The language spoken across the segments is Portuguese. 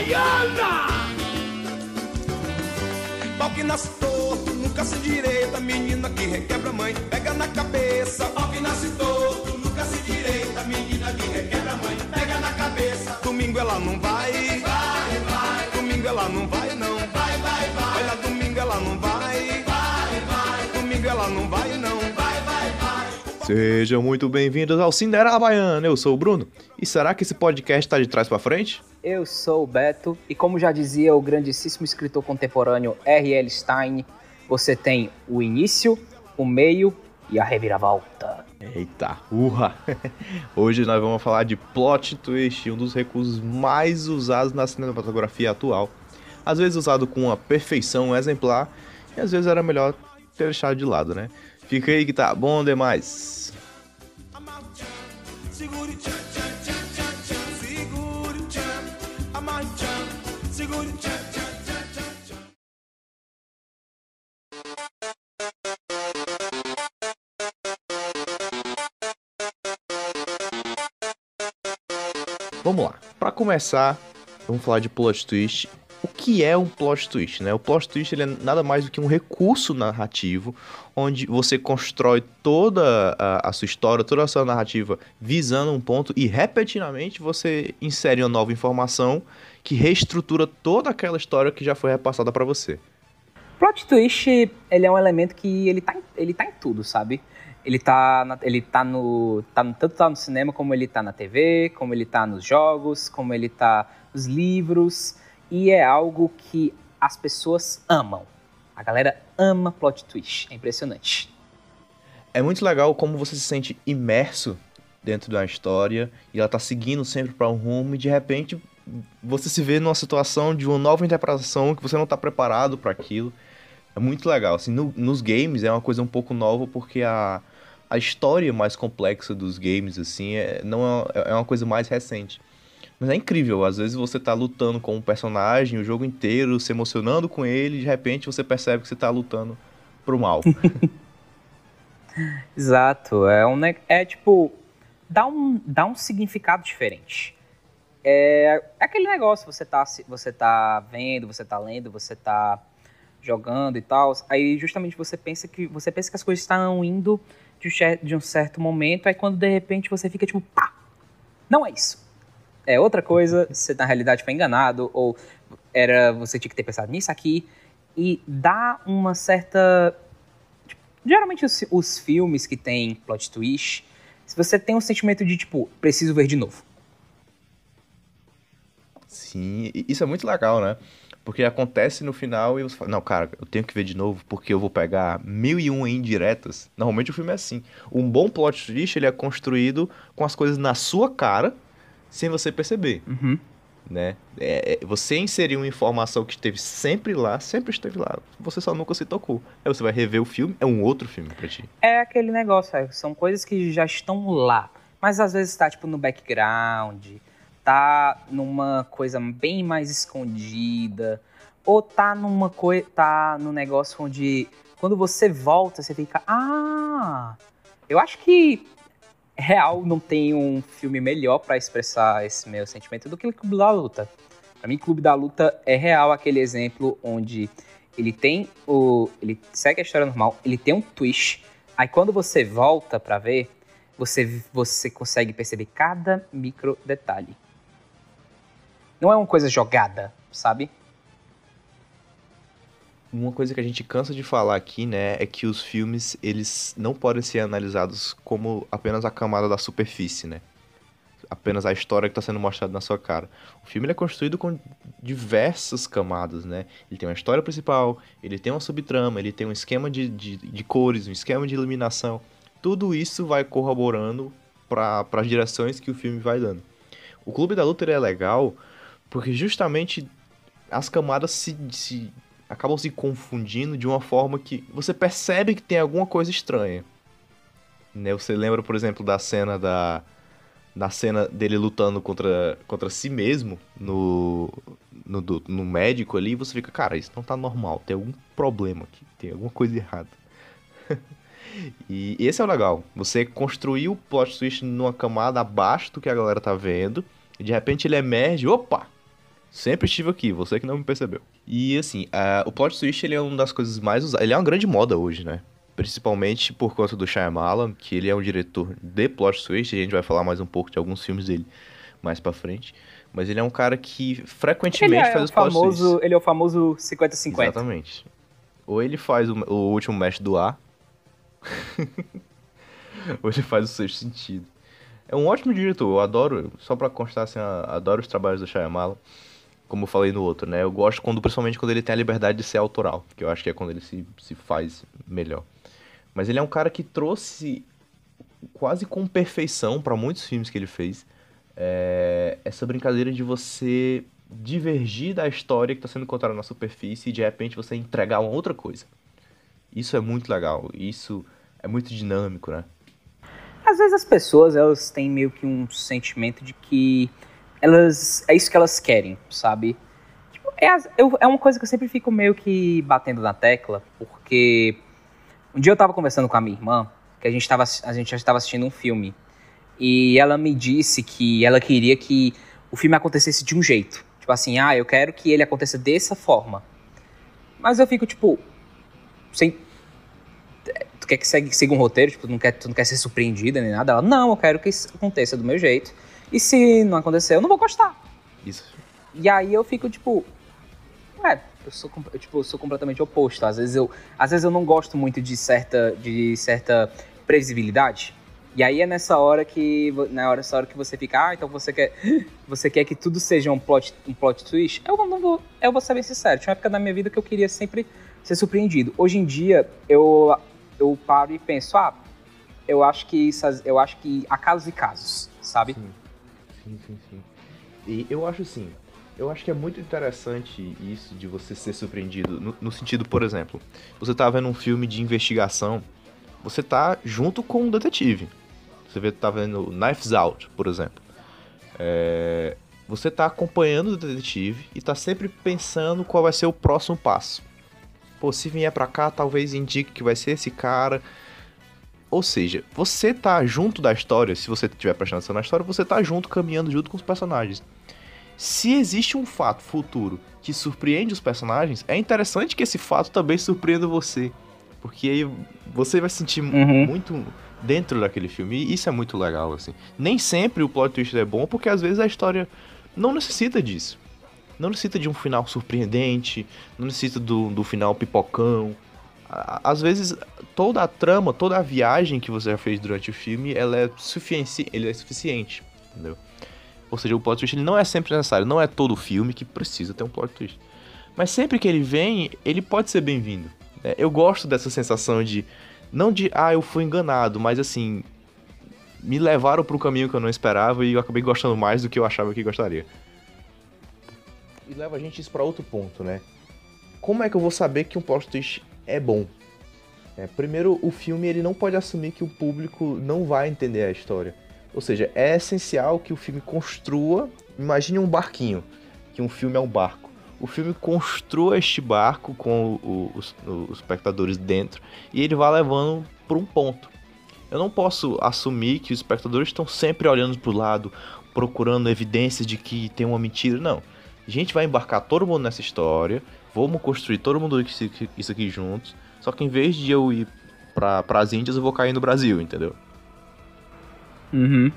Baiana! Pau que nasce torto, nunca se direita, menina que requebra mãe, pega na cabeça. Pau que nasce torto, nunca se direita, menina que requebra mãe, pega na cabeça. Domingo ela não vai, vai, vai. Domingo ela não vai não, vai, vai, vai. Olha, domingo ela não vai, vai, vai. Domingo ela não vai não. Sejam muito bem-vindos ao Cinderela Baiana. Eu sou o Bruno. E será que esse podcast tá de trás pra frente? Eu sou o Beto e como já dizia o grandíssimo escritor contemporâneo R.L. Stein, você tem o início, o meio e a reviravolta. Eita, urra! Hoje nós vamos falar de plot twist, um dos recursos mais usados na cinematografia atual. Às vezes usado com uma perfeição exemplar e às vezes era melhor ter deixado de lado, né? Fica aí que tá bom demais. Segure tchan, tchan, tchan, tchan, segure tchan, tchan, segure tchan, tchan. Vamos lá. Pra começar, vamos falar de plot twist. O que é um plot twist, né? O plot twist ele é nada mais do que um recurso narrativo onde você constrói toda a, a sua história, toda a sua narrativa visando um ponto e repetidamente você insere uma nova informação que reestrutura toda aquela história que já foi repassada pra você. Plot twist, ele é um elemento que ele tá, ele tá em tudo, sabe? Ele tá, na- ele tá no, tá no- tanto tá no cinema como ele tá na TV, como ele tá nos jogos, como ele tá nos livros, e é algo que as pessoas amam. A galera ama plot twist, é impressionante. É muito legal como você se sente imerso dentro de uma história e ela tá seguindo sempre para um rumo e de repente você se vê numa situação de uma nova interpretação que você não tá preparado para aquilo. É muito legal. Assim, no- nos games é uma coisa um pouco nova porque a, a história mais complexa dos games assim é, não é, é uma coisa mais recente. Mas é incrível, às vezes você tá lutando com um personagem o jogo inteiro, se emocionando com ele, e de repente você percebe que você tá lutando pro mal. Exato, é um é tipo dá um dá um significado diferente. É, é aquele negócio, você tá você tá vendo, você tá lendo, você tá jogando e tal, aí justamente você pensa que você pensa que as coisas estão indo de um, de um certo momento, aí quando de repente você fica tipo, pá, não é isso. É outra coisa, você na realidade foi enganado ou era você tinha que ter pensado nisso aqui e dá uma certa Geralmente os, os filmes que tem plot twist, se você tem um sentimento de tipo, preciso ver de novo. Sim, isso é muito legal, né? Porque acontece no final e você fala, não, cara, eu tenho que ver de novo porque eu vou pegar mil e um indiretas. Normalmente o filme é assim. Um bom plot twist, ele é construído com as coisas na sua cara, sem você perceber, Uhum. né? É, é, você inseriu uma informação que esteve sempre lá, sempre esteve lá. Você só nunca se tocou. Aí você vai rever o filme, é um outro filme pra ti. É aquele negócio, é, são coisas que já estão lá. Mas às vezes tá tipo no background, tá numa coisa bem mais escondida, ou tá numa coisa, tá num negócio onde quando você volta, você fica, ah, eu acho que real não tem um filme melhor pra expressar esse meu sentimento do que o Clube da Luta. Pra mim, Clube da Luta é real aquele exemplo onde ele tem o. Ele segue a história normal, ele tem um twist. Aí quando você volta pra ver, você, você consegue perceber cada micro detalhe. Não é uma coisa jogada, sabe? Uma coisa que a gente cansa de falar aqui, né, é que os filmes, eles não podem ser analisados como apenas a camada da superfície, né? Apenas a história que está sendo mostrada na sua cara. O filme é construído com diversas camadas, né? Ele tem uma história principal, ele tem uma subtrama, ele tem um esquema de, de, de cores, um esquema de iluminação. Tudo isso vai corroborando para as direções que o filme vai dando. O Clube da Luta é legal porque justamente as camadas se, se acabam se confundindo de uma forma que você percebe que tem alguma coisa estranha. Né? Você lembra, por exemplo, da cena da da cena dele lutando contra, contra si mesmo no, no, no médico ali, você fica, cara, isso não tá normal, tem algum problema aqui, tem alguma coisa errada. e esse é o legal, você construir o plot twist numa camada abaixo do que a galera tá vendo, e de repente ele emerge, opa, Sempre estive aqui, você que não me percebeu. E assim, o plot twist ele é uma das coisas mais usadas. Ele é uma grande moda hoje, né? Principalmente por conta do Shyamalan, que ele é um diretor de plot twist. A gente vai falar mais um pouco de alguns filmes dele mais pra frente. Mas ele é um cara que frequentemente ele é faz os famoso, plot Ele é o famoso 50-50. Exatamente. Ou ele faz o, o último mestre do ar, ou ele faz o sexto sentido. É um ótimo diretor, eu adoro, só pra constar assim, adoro os trabalhos do Shyamalan como eu falei no outro, né? Eu gosto quando, principalmente quando ele tem a liberdade de ser autoral, que eu acho que é quando ele se, se faz melhor. Mas ele é um cara que trouxe quase com perfeição para muitos filmes que ele fez é, essa brincadeira de você divergir da história que está sendo contada na superfície e de repente você entregar uma outra coisa. Isso é muito legal, isso é muito dinâmico, né? Às vezes as pessoas elas têm meio que um sentimento de que elas é isso que elas querem, sabe? Tipo, é, eu, é uma coisa que eu sempre fico meio que batendo na tecla, porque um dia eu tava conversando com a minha irmã, que a gente, tava, a gente já estava assistindo um filme, e ela me disse que ela queria que o filme acontecesse de um jeito. Tipo assim, ah, eu quero que ele aconteça dessa forma. Mas eu fico, tipo, sem. Tu quer que segue, siga um roteiro? Tipo, não, quer, tu não quer ser surpreendida nem nada? Ela, não, eu quero que isso aconteça do meu jeito. E se não acontecer, eu não vou gostar. Isso. E aí eu fico tipo, é, eu sou, eu, tipo, eu sou completamente oposto. Às vezes eu, às vezes eu não gosto muito de certa, de certa previsibilidade. E aí é nessa hora que, na hora, nessa hora que você fica, ah, então você quer, você quer que tudo seja um plot, um plot twist? Eu não vou, eu vou ser bem sincero. Tinha uma época da minha vida que eu queria sempre ser surpreendido. Hoje em dia eu, eu paro e penso, ah, eu acho que isso, eu acho que há casos e casos, sabe? Sim. Sim, sim, sim. E eu acho assim, eu acho que é muito interessante isso de você ser surpreendido. No, no, sentido, por exemplo, você tá vendo um filme de investigação, você tá junto com um detetive. Você vê, tá vendo Knives Out, por exemplo. É, você tá acompanhando o detetive e tá sempre pensando qual vai ser o próximo passo. Pô, se vier pra cá, talvez indique que vai ser esse cara. Ou seja, você tá junto da história, se você estiver prestando atenção na história, você tá junto, caminhando junto com os personagens. Se existe um fato futuro que surpreende os personagens, é interessante que esse fato também surpreenda você. Porque aí você vai se sentir uhum. muito dentro daquele filme. E isso é muito legal, assim. Nem sempre o plot twist é bom, porque às vezes a história não necessita disso. Não necessita de um final surpreendente, não necessita do, do final pipocão às vezes toda a trama, toda a viagem que você já fez durante o filme, ela é suficiente, ele é suficiente, entendeu? Ou seja, o plot twist ele não é sempre necessário, não é todo filme que precisa ter um plot twist. Mas sempre que ele vem, ele pode ser bem-vindo. Né? Eu gosto dessa sensação de não de ah, eu fui enganado, mas assim, me levaram para um caminho que eu não esperava e eu acabei gostando mais do que eu achava que gostaria. E leva a gente isso para outro ponto, né? Como é que eu vou saber que um plot twist é bom. É, primeiro, o filme ele não pode assumir que o público não vai entender a história. Ou seja, é essencial que o filme construa. Imagine um barquinho, que um filme é um barco. O filme construa este barco com o, os, os espectadores dentro e ele vai levando para um ponto. Eu não posso assumir que os espectadores estão sempre olhando para o lado, procurando evidências de que tem uma mentira. Não. A gente vai embarcar todo mundo nessa história vamos construir todo mundo isso aqui juntos. Só que em vez de eu ir para as Índias, eu vou cair no Brasil, entendeu? Uhum.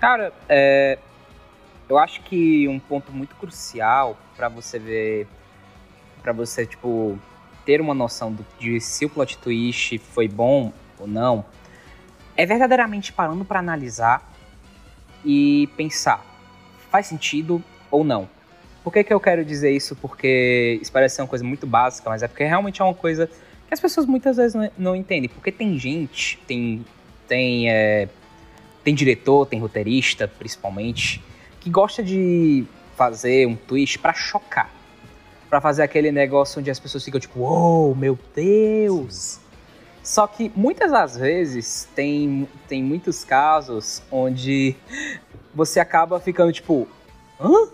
Cara, é, eu acho que um ponto muito crucial para você ver, para você tipo ter uma noção do, de se o plot twist foi bom ou não, é verdadeiramente parando para analisar e pensar, faz sentido ou não? Por que, que eu quero dizer isso? Porque isso parece ser uma coisa muito básica, mas é porque realmente é uma coisa que as pessoas muitas vezes não, não entendem. Porque tem gente, tem, tem, é, tem diretor, tem roteirista, principalmente, que gosta de fazer um twist para chocar. para fazer aquele negócio onde as pessoas ficam tipo, oh, meu Deus! Só que muitas das vezes tem, tem muitos casos onde você acaba ficando tipo, hã?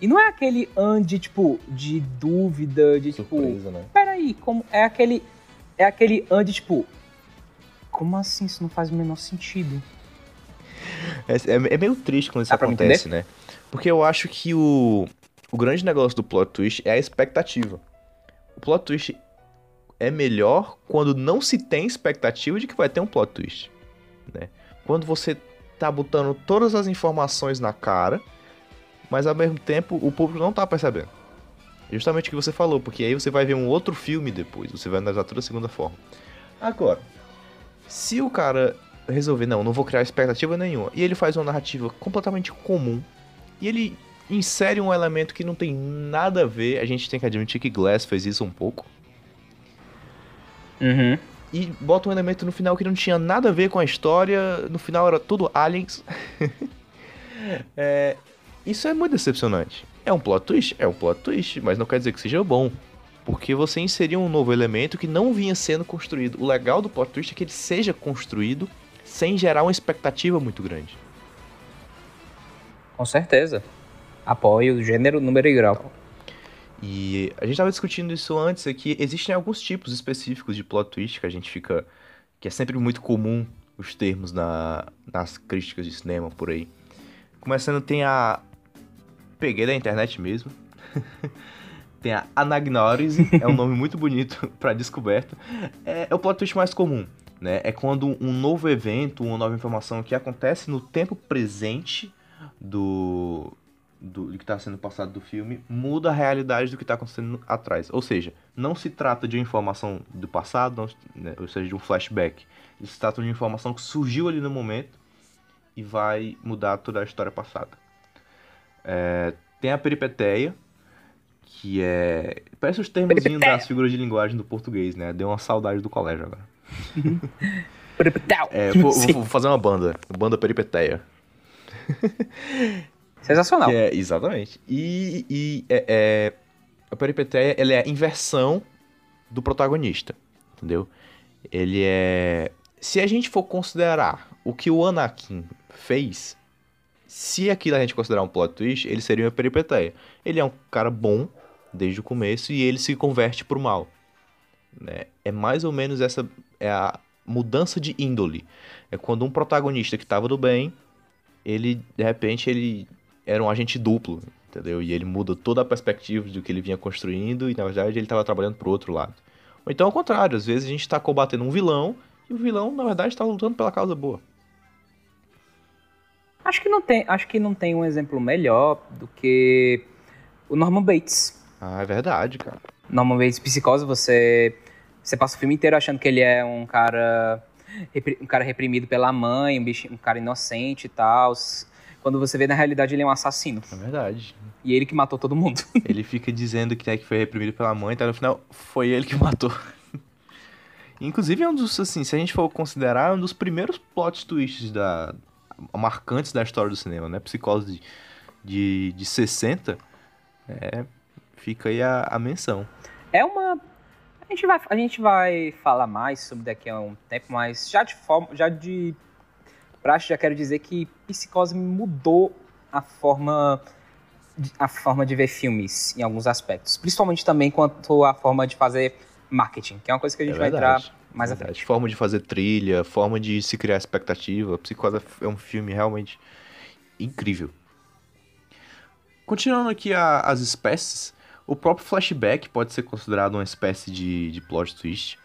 E não é aquele ande, tipo, de dúvida, de tipo, Surpresa, tipo. Né? Peraí, como. É aquele. É aquele ande, tipo. Como assim? Isso não faz o menor sentido. É, é, é meio triste quando isso Dá acontece, né? Porque eu acho que o, o grande negócio do plot twist é a expectativa. O plot twist é melhor quando não se tem expectativa de que vai ter um plot twist. Né? Quando você tá botando todas as informações na cara, mas ao mesmo tempo o público não tá percebendo. Justamente o que você falou, porque aí você vai ver um outro filme depois, você vai analisar toda a segunda forma. Agora, se o cara resolver, não, não vou criar expectativa nenhuma, e ele faz uma narrativa completamente comum, e ele insere um elemento que não tem nada a ver, a gente tem que admitir que Glass fez isso um pouco. Uhum. E bota um elemento no final que não tinha nada a ver com a história, no final era tudo aliens. é, isso é muito decepcionante. É um plot twist? É um plot twist, mas não quer dizer que seja bom. Porque você inseriu um novo elemento que não vinha sendo construído. O legal do plot twist é que ele seja construído sem gerar uma expectativa muito grande. Com certeza. Apoio gênero, número e grau. E a gente estava discutindo isso antes aqui. Existem alguns tipos específicos de plot twist que a gente fica. que é sempre muito comum os termos na, nas críticas de cinema por aí. Começando, tem a peguei da internet mesmo. Tem a anagnórise, é um nome muito bonito para descoberta. É, é, o plot twist mais comum, né? É quando um novo evento, uma nova informação que acontece no tempo presente do, do, do que está sendo passado do filme muda a realidade do que está acontecendo atrás. Ou seja, não se trata de uma informação do passado, não, né, ou seja, de um flashback. Se trata de uma informação que surgiu ali no momento e vai mudar toda a história passada. É, tem a peripeteia, que é. Parece os termos das figuras de linguagem do português, né? Deu uma saudade do colégio agora. é, vou, vou, fazer uma banda. Banda peripeteia. Sensacional. É, exatamente. E, e é, é, a peripeteia ela é a inversão do protagonista. Entendeu? Ele é. Se a gente for considerar o que o Anakin fez, se aquilo a gente considerar um plot twist, ele seria uma peripeteia. Ele é um cara bom desde o começo e ele se converte pro mal. Né? É mais ou menos essa é a mudança de índole. É quando um protagonista que estava do bem, ele de repente ele era um agente duplo, entendeu? E ele muda toda a perspectiva do que ele vinha construindo e na verdade ele estava trabalhando pro outro lado. Ou então ao contrário, às vezes a gente está combatendo um vilão e o vilão na verdade está lutando pela causa boa. Acho que não tem, acho que não tem um exemplo melhor do que o Norman Bates. Ah, é verdade, cara. Norman Bates, Psicose, você você passa o filme inteiro achando que ele é um cara um cara reprimido pela mãe, um, bicho, um cara inocente e tal. Quando você vê na realidade ele é um assassino. É verdade. E ele que matou todo mundo. ele fica dizendo que, é que foi reprimido pela mãe, tá no final foi ele que matou. Inclusive é um dos assim, se a gente for considerar é um dos primeiros plot twists da marcantes da história do cinema, né? Psicose de, de, de 60, é, fica aí a, a menção. É uma. A gente, vai, a gente vai falar mais sobre daqui a um tempo, mas já de forma. Já de praxe, já quero dizer que Psicose mudou a forma. A forma de ver filmes em alguns aspectos. Principalmente também quanto à forma de fazer marketing, que é uma coisa que a gente é vai entrar mais à frente. Forma de fazer trilha, forma de se criar expectativa. Psicose é um filme realmente incrível. Continuando aqui a, as espécies, o próprio flashback pode ser considerado uma espécie de, de plot twist.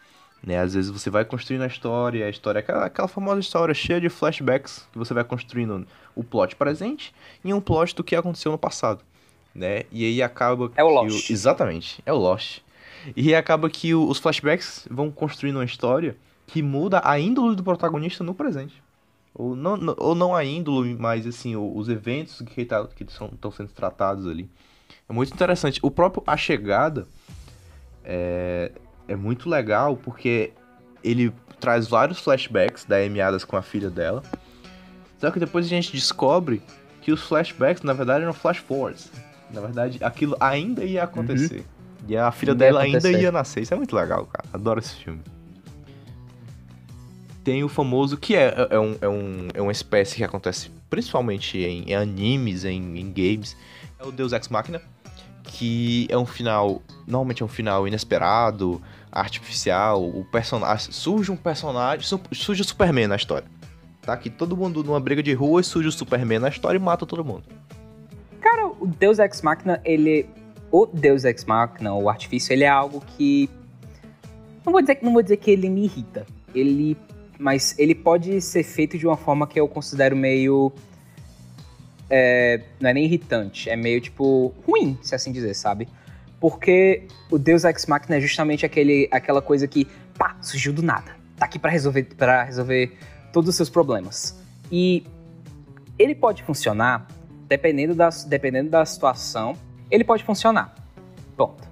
Né? Às vezes você vai construindo a história, a história é aquela, aquela famosa história cheia de flashbacks que você vai construindo o plot presente e um plot do que aconteceu no passado. Né? E aí acaba. É o Lost. O, exatamente, é o Lost. E acaba que os flashbacks vão construindo uma história que muda a índole do protagonista no presente. Ou não, não ou não a índole, mas assim, os eventos que tá, estão sendo tratados ali. É muito interessante. O próprio A Chegada é, é muito legal porque ele traz vários flashbacks da Amy Adams com a filha dela. Só que depois a gente descobre que os flashbacks, na verdade, eram flash forwards. Na verdade, aquilo ainda ia acontecer. Uhum. E a filha dela ainda ia nascer. Isso é muito legal, cara. Adoro esse filme. Tem o famoso, que é, é, um, é, um, é uma espécie que acontece principalmente em, em animes, em, em, games. É o Deus Ex Machina, que é um final, normalmente é um final inesperado, artificial. O personagem surge um personagem, surge o Superman na história. Tá? Que todo mundo numa briga de rua surge o Superman na história e mata todo mundo. Deus Ex Machina, ele. O Deus Ex Machina, o artifício, ele é algo que. Não vou dizer, não vou dizer que ele me irrita. Ele. Mas ele pode ser feito de uma forma que eu considero meio. É, não é nem irritante, é meio tipo. ruim, se assim dizer, sabe? Porque o Deus Ex Machina é justamente aquele, aquela coisa que, pá, surgiu do nada. Tá aqui para resolver, pra resolver todos os seus problemas. E ele pode funcionar dependendo da, dependendo da situação, ele pode funcionar. Ponto.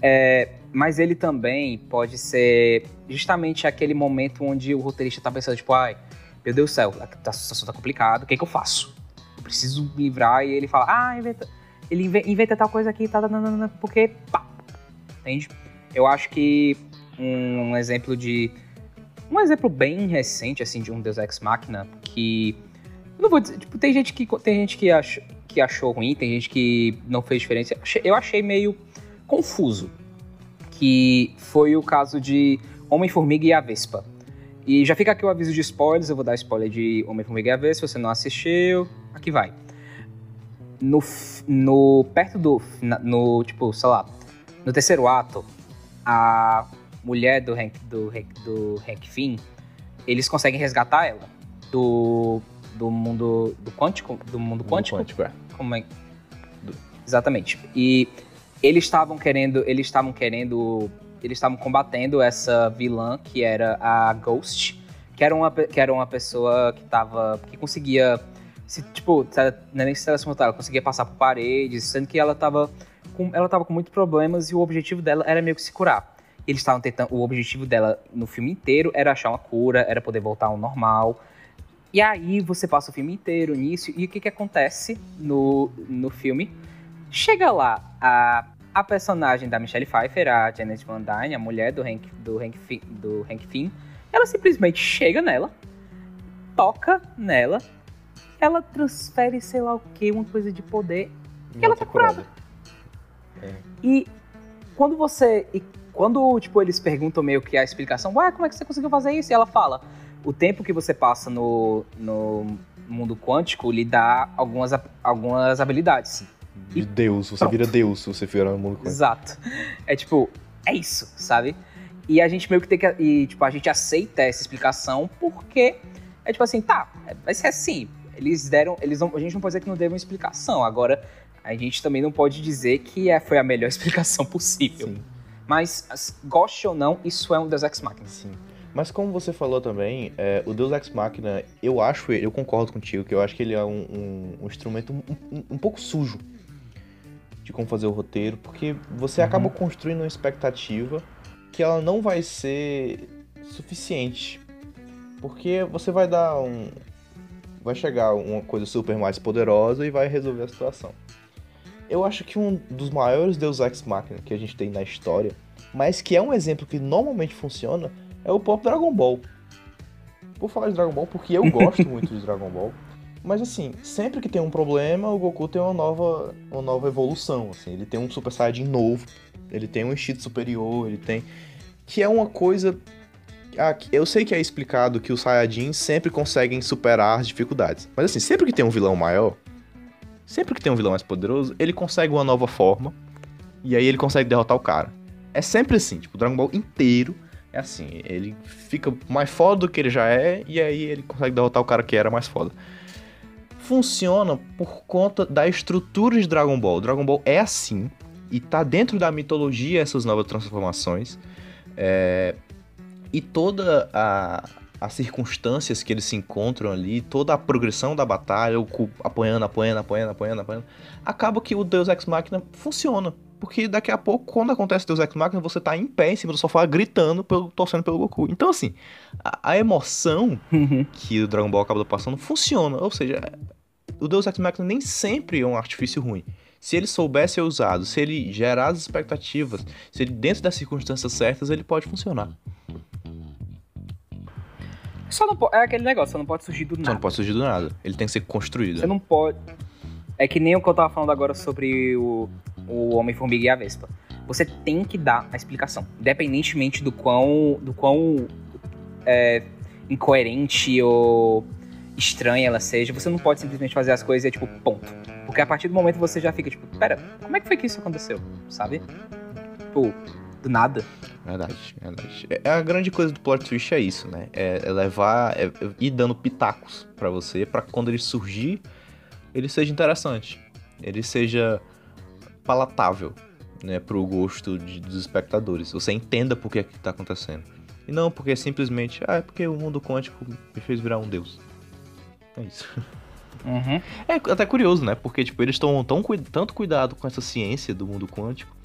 É, mas ele também pode ser justamente aquele momento onde o roteirista tá pensando, tipo, ai, meu Deus do céu, a situação tá complicada, o que, é que eu faço? Eu preciso me livrar, e ele fala, ah, inventa, ele inventa tal coisa aqui, tá, tá, porque, pá, entende? Eu acho que um exemplo de, um exemplo bem recente, assim, de um Deus Ex Machina, que não vou dizer, tipo, tem gente que tem gente que, ach, que achou ruim, tem gente que não fez diferença. Eu achei meio confuso. Que foi o caso de Homem-Formiga e a Vespa. E já fica aqui o aviso de spoilers, eu vou dar spoiler de Homem-Formiga e a Vespa, se você não assistiu, aqui vai. No, no perto do, no, tipo, sei lá, no terceiro ato, a mulher do Hank, do, do Hank Finn, eles conseguem resgatar ela do do mundo do quântico, do mundo quântico. Quântico é. Como é? Do... Exatamente. E eles estavam querendo, eles estavam querendo, eles estavam combatendo essa vilã que era a Ghost, que era uma, que era uma pessoa que tava, que conseguia, se, tipo, não é nem se teletransportar, ela conseguia passar por paredes, sendo que ela tava com, ela tava com muitos problemas e o objetivo dela era meio que se curar. Eles estavam tentando, o objetivo dela no filme inteiro era achar uma cura, era poder voltar ao normal. E aí você passa o filme inteiro nisso, e o que, que acontece no, no filme? Chega lá a, a personagem da Michelle Pfeiffer, a Janet Van Dyne, a mulher do Hank, do Hank, do Hank Finn, ela simplesmente chega nela, toca nela, ela transfere sei lá o que, uma coisa de poder, e ela tá curada. É. E quando você. E quando, tipo, eles perguntam meio que a explicação, ué, como é que você conseguiu fazer isso? E ela fala, o tempo que você passa no, no mundo quântico lhe dá algumas, algumas habilidades. De e Deus, você pronto. vira Deus se você for no mundo quântico. Exato. É tipo, é isso, sabe? E a gente meio que tem que. E, tipo, a gente aceita essa explicação porque é tipo assim, tá, vai ser assim. Eles deram. Eles não, a gente não pode dizer que não deram uma explicação. Agora, a gente também não pode dizer que é, foi a melhor explicação possível. Sim. Mas, goste ou não, isso é um Deus Ex Machina. Sim. Mas como você falou também, é, o Deus Ex Machina, eu acho, eu concordo contigo, que eu acho que ele é um, um, um instrumento um, um, pouco sujo de como fazer o roteiro, porque você uhum. acaba construindo uma expectativa que ela não vai ser suficiente. Porque você vai dar um. Vai chegar uma coisa super mais poderosa e vai resolver a situação. Eu acho que um dos maiores Deus Ex Machina que a gente tem na história, mas que é um exemplo que normalmente funciona, é o próprio Dragon Ball. Vou falar de Dragon Ball porque eu gosto muito de Dragon Ball. Mas assim, sempre que tem um problema, o Goku tem uma nova, uma nova evolução. Assim. Ele tem um Super Saiyajin novo, ele tem um instinto superior, ele tem. Que é uma coisa. Ah, eu sei que é explicado que os Saiyajins sempre conseguem superar as dificuldades. Mas assim, sempre que tem um vilão maior, sempre que tem um vilão mais poderoso, ele consegue uma nova forma. E aí ele consegue derrotar o cara. É sempre assim, tipo, o Dragon Ball inteiro é assim, ele fica mais foda do que ele já é, e aí ele consegue derrotar o cara que era mais foda. Funciona por conta da estrutura de Dragon Ball. Dragon Ball é assim, e tá dentro da mitologia essas novas transformações. É... E toda a, as circunstâncias que eles se encontram ali, toda a progressão da batalha, o apanhando, apanhando, apanhando, apanhando, apanhando, acaba que o Deus Ex Machina funciona porque daqui a pouco, quando acontece Deus Ex Machina, você tá em pé em cima do sofá gritando, pelo, torcendo pelo Goku. Então, assim, a, a emoção uhum. que o Dragon Ball acaba passando funciona. Ou seja, o Deus Ex Machina nem sempre é um artifício ruim. Se ele soubesse ser usado, se ele gerar as expectativas, se ele dentro das circunstâncias certas, ele pode funcionar. Só não pode, é aquele negócio, só não pode surgir do nada. Só não pode surgir do nada. Ele tem que ser construído. Você não pode. É que nem o que eu tava falando agora sobre o o Homem-Formiga e a Vespa. Você tem que dar a explicação, independentemente do quão, do quão é, incoerente ou estranha ela seja, você não pode simplesmente fazer as coisas e é tipo, ponto. Porque a partir do momento você já fica tipo, pera, como é que foi que isso aconteceu? Sabe? Tipo, nada. Verdade, verdade. É, a grande coisa do plot twist é isso, né? É, é levar, é, é ir dando pitacos para você, para quando ele surgir, ele seja interessante. Ele seja palatável, né, pro gosto de, dos espectadores. Você entenda por que é que tá acontecendo. E não porque simplesmente, ah, é porque o mundo quântico me fez virar um deus. É isso. Uhum. É até curioso, né? Porque, tipo, eles tomam tão, tanto cuidado com essa ciência do mundo quântico.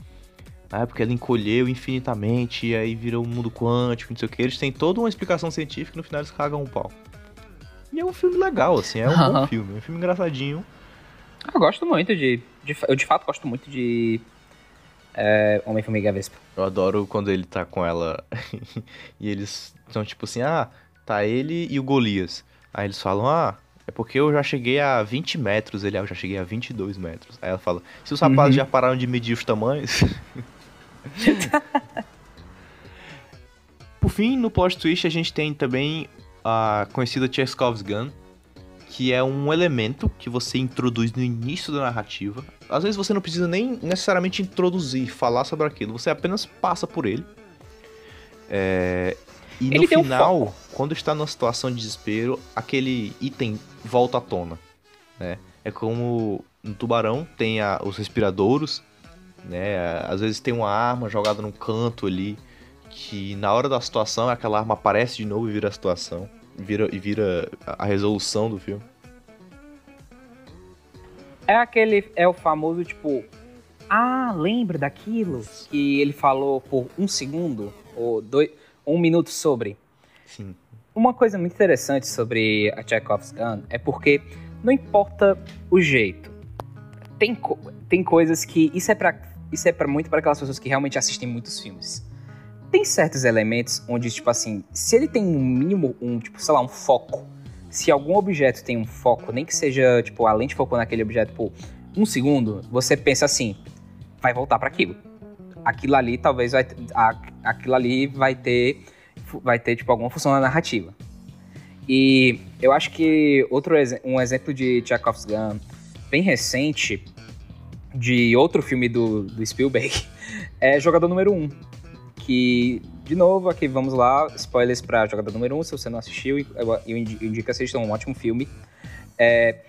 Ah, porque ela encolheu infinitamente e aí virou um mundo quântico, não sei o que. Eles têm toda uma explicação científica e no final eles cagam um pau. E é um filme legal, assim, é um uhum. bom filme. É um filme engraçadinho. Eu gosto muito de, de. eu de fato gosto muito de. É, Homem-Formiga Vespa. Eu adoro quando ele tá com ela e eles são tipo assim: ah, tá ele e o Golias. Aí eles falam: ah, é porque eu já cheguei a 20 metros, ele, ah, eu já cheguei a 22 metros. Aí ela fala: se os rapazes uhum. já pararam de medir os tamanhos. Por fim, no plot twist a gente tem também a conhecida Chekhov's Gun, que é um elemento que você introduz no início da narrativa. Às vezes você não precisa nem necessariamente introduzir, falar sobre aquilo, você apenas passa por ele. É... E ele no final, um quando está numa situação de desespero, aquele item volta à tona, né? É como no tubarão tem a, os respiradouros, né? Às vezes tem uma arma jogada num canto ali que na hora da situação aquela arma aparece de novo e vira a situação, vira e vira a resolução do filme. É aquele é o famoso tipo, ah, lembra daquilo que ele falou por um segundo ou dois, um minuto sobre. Sim. Uma coisa muito interessante sobre a Chekhov's Gun é porque não importa o jeito, tem, tem coisas que isso é para isso é para muito para aquelas pessoas que realmente assistem muitos filmes. Tem certos elementos onde, tipo assim, se ele tem um mínimo, um, tipo, sei lá, um foco, se algum objeto tem um foco, nem que seja, tipo, a lente focou naquele objeto por um segundo, você pensa assim, vai voltar para aquilo. Aquilo ali talvez vai, aquilo ali vai ter, vai ter, tipo, alguma função na narrativa. E eu acho que outro um exemplo de Chekhov's Gun bem recente de outro filme do, do Spielberg é Jogador Número 1. Que, de novo, aqui vamos lá, spoilers para Jogador Número 1, se você não assistiu, eu, eu indico assistam, é um ótimo filme. É,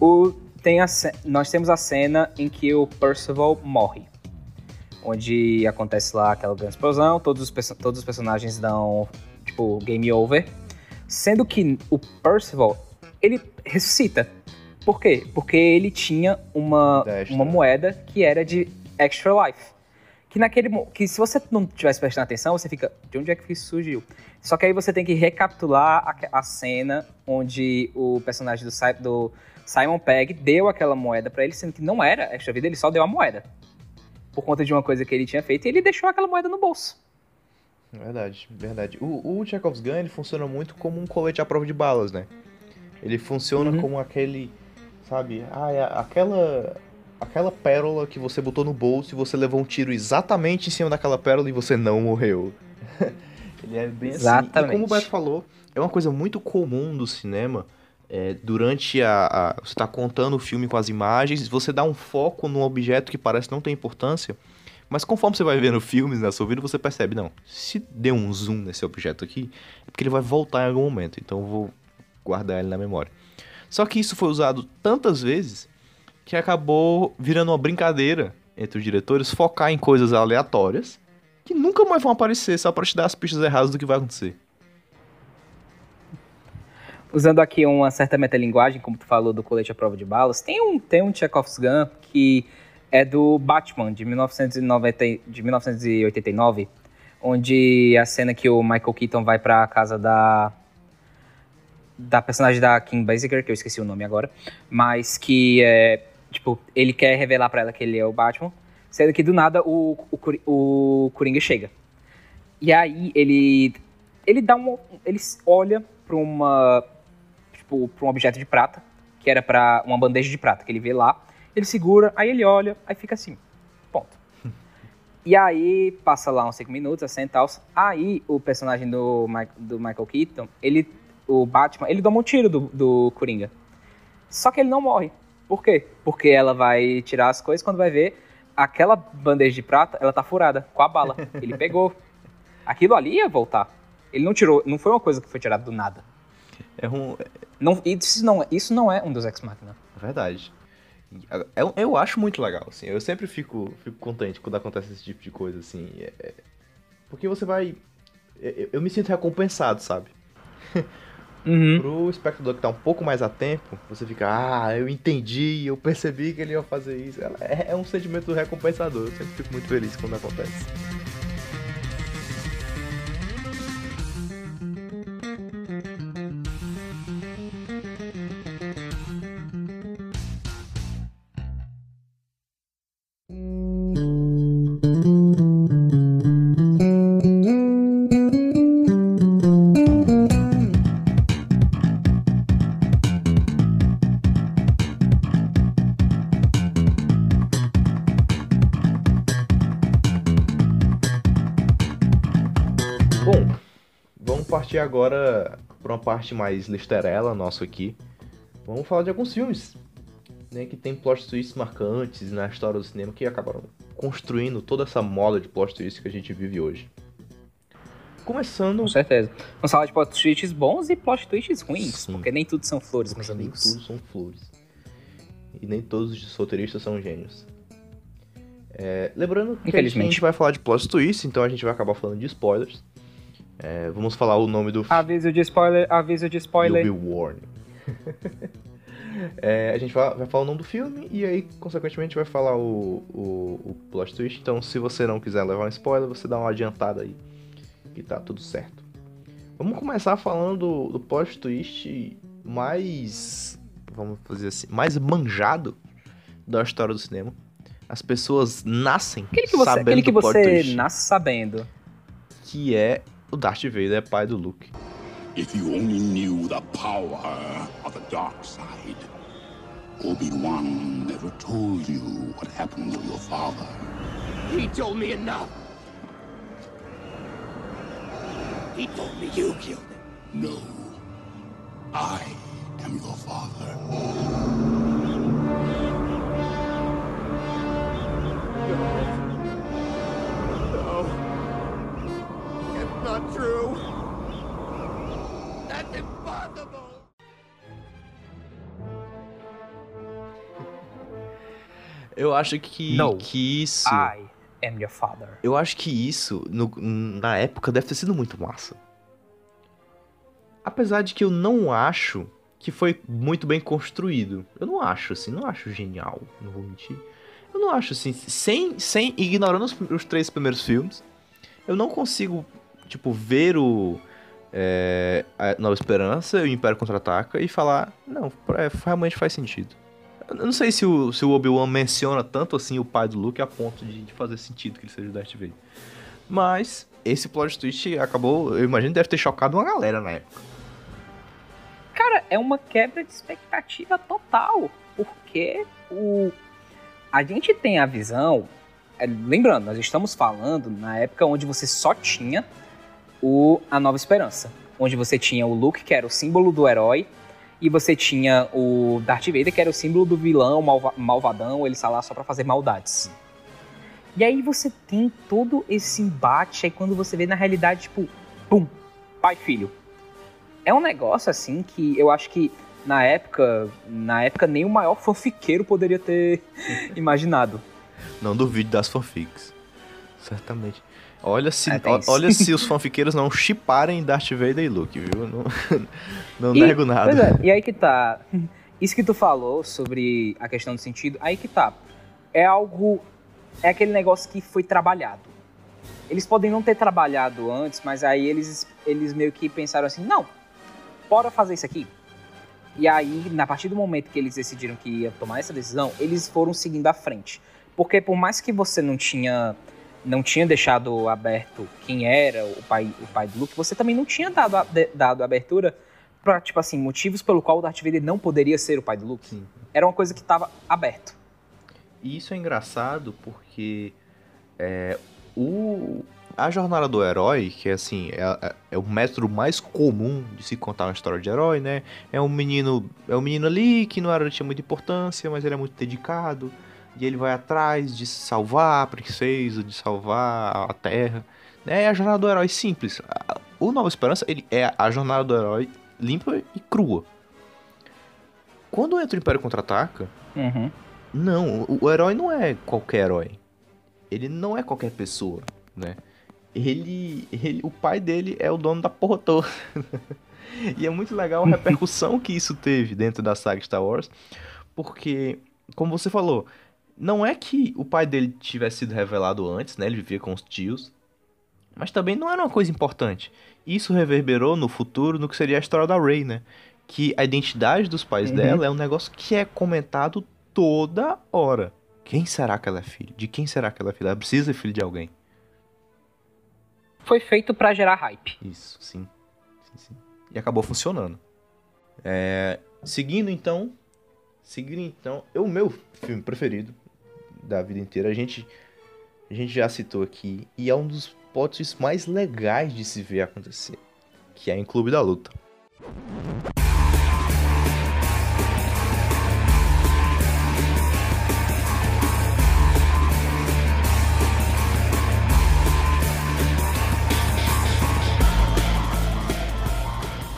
o, tem a, nós temos a cena em que o Percival morre. Onde acontece lá aquela grande explosão, todos os, todos os personagens dão, tipo, game over. Sendo que o Percival, ele ressuscita por quê? Porque ele tinha uma, uma moeda que era de Extra Life. Que naquele que se você não tivesse prestando atenção, você fica, de onde é que isso surgiu? Só que aí você tem que recapitular a, a cena onde o personagem do, do Simon Pegg deu aquela moeda para ele, sendo que não era extra vida, ele só deu a moeda. Por conta de uma coisa que ele tinha feito, e ele deixou aquela moeda no bolso. Verdade, verdade. O, o Chekhov's Gun ele funciona muito como um colete à prova de balas, né? Ele funciona uhum. como aquele sabe? Ah, é aquela aquela pérola que você botou no bolso e você levou um tiro exatamente em cima daquela pérola e você não morreu. Ele é bem exatamente. assim. E como o Beto falou, é uma coisa muito comum do cinema. É, durante a, a, Você está contando o filme com as imagens, você dá um foco num objeto que parece não ter importância. Mas conforme você vai vendo filmes na sua vida, você percebe, não, se der um zoom nesse objeto aqui, é porque ele vai voltar em algum momento. Então eu vou guardar ele na memória. Só que isso foi usado tantas vezes que acabou virando uma brincadeira entre os diretores focar em coisas aleatórias que nunca mais vão aparecer só para te dar as pistas erradas do que vai acontecer. Usando aqui uma certa metalinguagem, como tu falou do colete à prova de balas, tem um, tem um Chekhov's Gun que é do Batman, de, 1990, de 1989, onde a cena que o Michael Keaton vai para a casa da da personagem da Kim Basinger, que eu esqueci o nome agora, mas que é, tipo, ele quer revelar para ela que ele é o Batman, sendo que do nada o, o, o Coringa chega. E aí ele ele dá um ele olha para uma tipo, para um objeto de prata, que era para uma bandeja de prata que ele vê lá, ele segura, aí ele olha, aí fica assim. Ponto. E aí passa lá uns 5 minutos, assim e tal. Aí o personagem do, do Michael Keaton, ele o Batman, ele toma um tiro do, do Coringa. Só que ele não morre. Por quê? Porque ela vai tirar as coisas quando vai ver aquela bandeja de prata, ela tá furada com a bala. Ele pegou. Aquilo ali ia voltar. Ele não tirou, não foi uma coisa que foi tirada do nada. É um. Não, isso, não, isso não é um dos X-Machina. É verdade. Eu, eu acho muito legal, assim. Eu sempre fico, fico contente quando acontece esse tipo de coisa, assim. É, é porque você vai. Eu, eu, me sinto recompensado, sabe? Uhum. Pro espectador que tá um pouco mais a tempo, você fica, ah, eu entendi, eu percebi que ele ia fazer isso. É, é um sentimento recompensador. Eu sempre fico muito feliz quando acontece. Agora para uma parte mais listerela nosso aqui. Vamos falar de alguns filmes né, que tem plot twists marcantes na história do cinema que acabaram construindo toda essa moda de plot twists que a gente vive hoje. Começando. Com certeza. Vamos falar de plot twists bons e plot twists ruins, Sim. porque nem tudo são flores, meus amigos. Nem tudo são flores. E nem todos os roteiristas são gênios. É, lembrando que a gente vai falar de plot twists, então a gente vai acabar falando de spoilers. É, vamos falar o nome do Aviso de spoiler, aviso de spoiler. You'll be warning. é, a gente vai, vai, falar o nome do filme e aí, consequentemente, vai falar o, o, o plot twist. Então, se você não quiser levar um spoiler, você dá uma adiantada aí. Que tá tudo certo. Vamos começar falando do, do plot twist mais. Vamos fazer assim. Mais manjado da história do cinema. As pessoas nascem aquele que você, sabendo aquele que você nasce sabendo. Que é o Darth Vader é pai do Luke. If you only knew the power of the dark side. Obi-Wan never told you what happened to your father. He told me enough. He told me you killed him. No. I am your father. Not true. That's impossible. Eu acho que, no, que isso. I am your father. Eu acho que isso, no, na época, deve ter sido muito massa. Apesar de que eu não acho que foi muito bem construído. Eu não acho, assim, não acho genial, não vou mentir. Eu não acho, assim, sem, sem ignorando os, os três primeiros filmes, eu não consigo tipo, ver o é, Nova Esperança e o Império Contra-Ataca e falar, não, realmente faz sentido. Eu não sei se o, se o Obi-Wan menciona tanto assim o pai do Luke a ponto de, de fazer sentido que ele seja o Darth Vader. Mas esse plot twist acabou, eu imagino, deve ter chocado uma galera na época. Cara, é uma quebra de expectativa total, porque o a gente tem a visão, é, lembrando, nós estamos falando na época onde você só tinha o A Nova Esperança, onde você tinha o Luke, que era o símbolo do herói, e você tinha o Darth Vader, que era o símbolo do vilão, malva malvadão, ele está lá só para fazer maldades. E aí você tem todo esse embate, aí quando você vê na realidade, tipo, pum, pai filho. É um negócio assim que eu acho que na época, na época nem o maior fanfiqueiro poderia ter imaginado. Não duvide das fanfics. Certamente. Olha se, é, olha se os fanfiqueiros não chiparem Darth Vader e Luke, viu? Não, não e, nego nada. Pois é, e aí que tá. Isso que tu falou sobre a questão do sentido, aí que tá. É algo. É aquele negócio que foi trabalhado. Eles podem não ter trabalhado antes, mas aí eles, eles meio que pensaram assim: não, bora fazer isso aqui. E aí, na partir do momento que eles decidiram que ia tomar essa decisão, eles foram seguindo à frente. Porque por mais que você não tinha não tinha deixado aberto quem era o pai, o pai do Luke, você também não tinha dado, a, de, dado abertura para tipo assim, motivos pelo qual o Darth Vader não poderia ser o pai do Luke. Sim. Era uma coisa que estava aberto. E isso é engraçado porque é, o, a jornada do herói, que é assim, é, é- é o método mais comum de se contar uma história de herói, né? É um menino, é um menino ali que não era, tinha muita importância, mas ele é muito dedicado. E ele vai atrás de salvar a princesa, de salvar a terra. É a jornada do herói simples. O Nova Esperança, ele é a jornada do herói limpa e crua. Quando entra o Império Contra-Ataca, Uhum. não, o, o herói não é qualquer herói. Ele não é qualquer pessoa, né? Ele, ele, o pai dele é o dono da porra toda. e é muito legal a repercussão que isso teve dentro da saga Star Wars, porque, como você falou, não é que o pai dele tivesse sido revelado antes, né? Ele vivia com os tios, mas também não era uma coisa importante. Isso reverberou no futuro no que seria a história da Rey, né? Que a identidade dos pais Uhum. dela é um negócio que é comentado toda hora. Quem será que ela é filha? De quem será que ela é filha? Ela precisa ser filha de alguém. Foi feito pra gerar hype. Isso, sim. Sim, sim. E acabou funcionando. É, seguindo então. Seguindo então. É o meu filme preferido da vida inteira. A gente, a gente já citou aqui. E é um dos plots mais legais de se ver acontecer. Que é em Clube da Luta.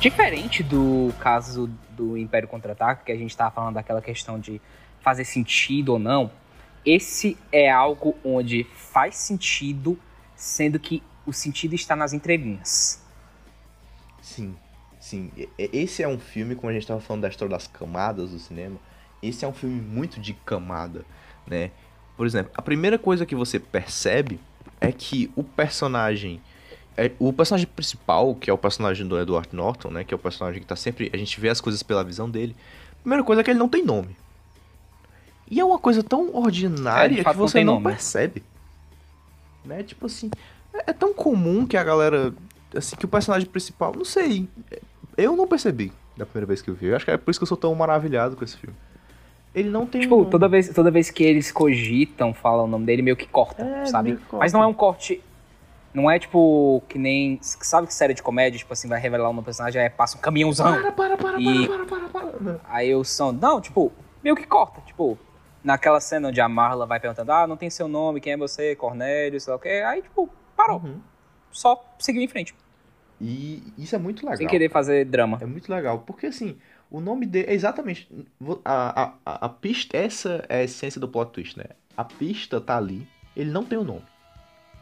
Diferente do caso do Império Contra-Ataque, que a gente tava falando daquela questão de fazer sentido ou não, esse é algo onde faz sentido, sendo que o sentido está nas entrelinhas. Sim, sim. Esse é um filme, como a gente estava falando da história das camadas do cinema, esse é um filme muito de camada, né? Por exemplo, a primeira coisa que você percebe é que o personagem. é- o personagem principal, que é o personagem do Edward Norton, né? Que é o personagem que tá sempre. A gente vê as coisas pela visão dele. A primeira coisa é que ele não tem nome. E é uma coisa tão É, ordinária que fato, não você tem não nome. percebe. Né? Tipo assim. É, é tão comum que a galera. Assim, que o personagem principal. Não sei. Eu não percebi da primeira vez que eu vi. Eu acho que é por isso que eu sou tão maravilhado com esse filme. Ele não tem. Tipo, um- toda vez, toda vez que eles cogitam, falam o nome dele, meio que corta, É, sabe? meio que corta. Mas não é um corte. Não é tipo que nem. Sabe que série de comédia, tipo assim, vai revelar um personagem, aí passa um caminhãozão. Para, para, para, E- para, para, para, para. Aí o som. Não, tipo, meio que corta. Tipo, naquela cena onde a Marla vai perguntando: Ah, não tem seu nome, quem é você? Cornélio, sei lá o quê. Aí, tipo, parou. Uhum. Só seguiu em frente. E isso é muito legal. Sem querer fazer drama. É muito legal, porque assim, o nome dele é exatamente. A, a, a, a pista, essa é a essência do plot twist, né? A pista tá ali, ele não tem o nome.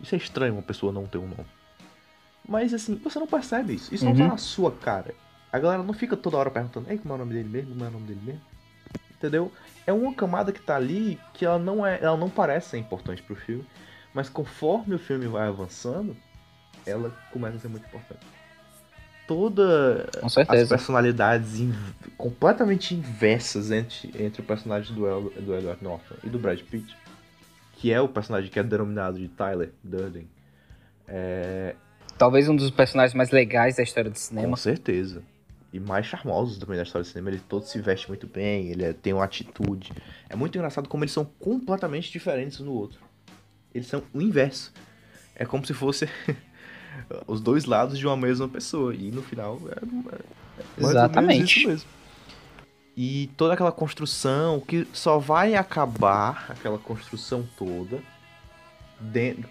Isso é estranho uma pessoa não ter um nome. Mas assim, você não percebe isso. Isso não tá Uhum. na sua cara. A galera não fica toda hora perguntando, ei, como é o nome dele mesmo? Como é o nome dele mesmo? Entendeu? É uma camada que tá ali que ela não é. Ela não parece ser importante pro filme. Mas conforme o filme vai avançando, ela começa a ser muito importante. Toda Com as personalidades in- completamente inversas entre, entre o personagem do, El- do Edward Norton e do Brad Pitt, que é o personagem que é denominado de Tyler Durden. É, Talvez um dos personagens mais legais da história do com cinema. certeza. E mais charmosos também da história do cinema. Ele todo se veste muito bem, ele é- tem uma atitude. É muito engraçado como eles são completamente diferentes um do outro. Eles são o inverso. É como se fosse os dois lados de uma mesma pessoa. E no final é, é Exatamente. isso mesmo. E toda aquela construção que só vai acabar aquela construção toda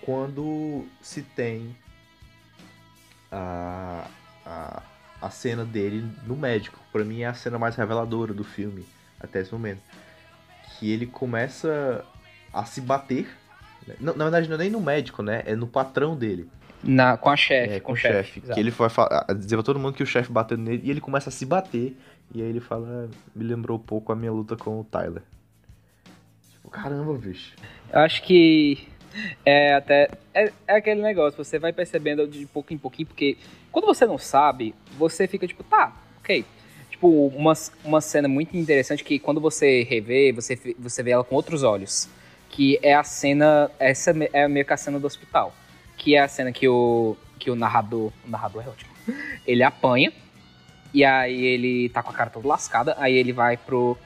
quando se tem a, a, a cena dele no médico. Pra mim é a cena mais reveladora do filme até esse momento. Que ele começa a se bater. né? Não, na verdade, não é nem no médico, né? É no patrão dele. Na, com a chefe. É, com o chefe. Que ele a- dizer pra todo mundo que o chefe bateu nele e ele começa a se bater. E aí ele fala, "Ah, me lembrou um pouco a minha luta com o Tyler. Tipo, caramba, bicho. Eu acho que é até. É, é aquele negócio, você vai percebendo de pouquinho em pouquinho, porque quando você não sabe, você fica tipo, tá, ok. Tipo, uma, uma cena muito interessante que quando você revê, você, você vê ela com outros olhos. Que é a cena. Essa é meio que a cena do hospital. Que é a cena que o, que o narrador. O narrador é ótimo. Ele apanha. E aí ele tá com a cara toda lascada. Aí ele vai pro.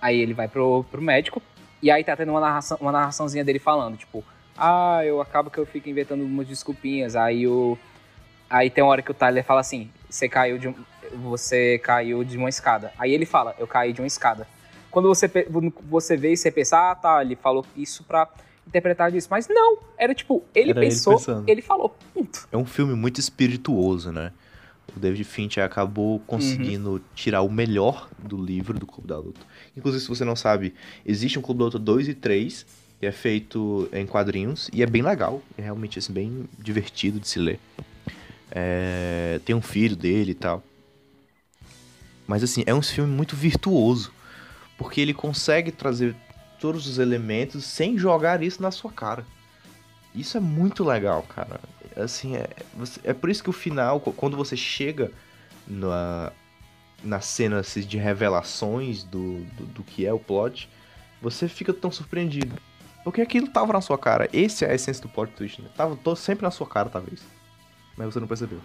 Aí ele vai pro, pro médico. E aí tá tendo uma, narração, uma narraçãozinha dele falando, tipo, Ah, eu acabo que eu fico inventando umas desculpinhas. Aí o. Aí tem uma hora que o Tyler fala assim: você caiu de, um- você caiu de uma escada. Aí ele fala: eu caí de uma escada. Quando você, você vê e você pensa, ah, tá, ele falou isso pra interpretar disso. Mas não, era tipo, ele Era ele pensou, pensando. ele falou, ponto. É um filme muito espirituoso, né? O David Fincher acabou conseguindo tirar o melhor do livro do Clube da Luta. Inclusive, se você não sabe, existe um Clube da Luta 2 e 3, que é feito em quadrinhos, e é bem legal. É realmente assim, bem divertido de se ler. É, Tem um filho dele e tal. Mas assim, é um filme muito virtuoso. Porque ele consegue trazer todos os elementos sem jogar isso na sua cara. Isso é muito legal, cara. Assim, é, é por isso que o final, qu- quando você chega na, na cena assim, de revelações do, do, do que é o plot, você fica tão surpreendido. Porque aquilo tava na sua cara. Esse é a essência do plot twist, né? Tava tô sempre na sua cara, talvez. Mas você não percebeu.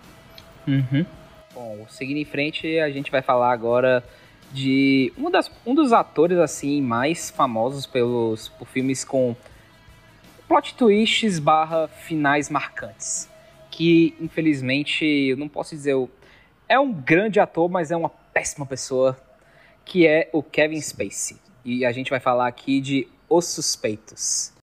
Bom, seguindo em frente, a gente vai falar agora de um, das, um dos atores assim mais famosos pelos por filmes com plot twists barra finais marcantes. Que infelizmente eu não posso dizer o- é um grande ator, mas é uma péssima pessoa, que é o Kevin Spacey. E a gente vai falar aqui de Os Suspeitos.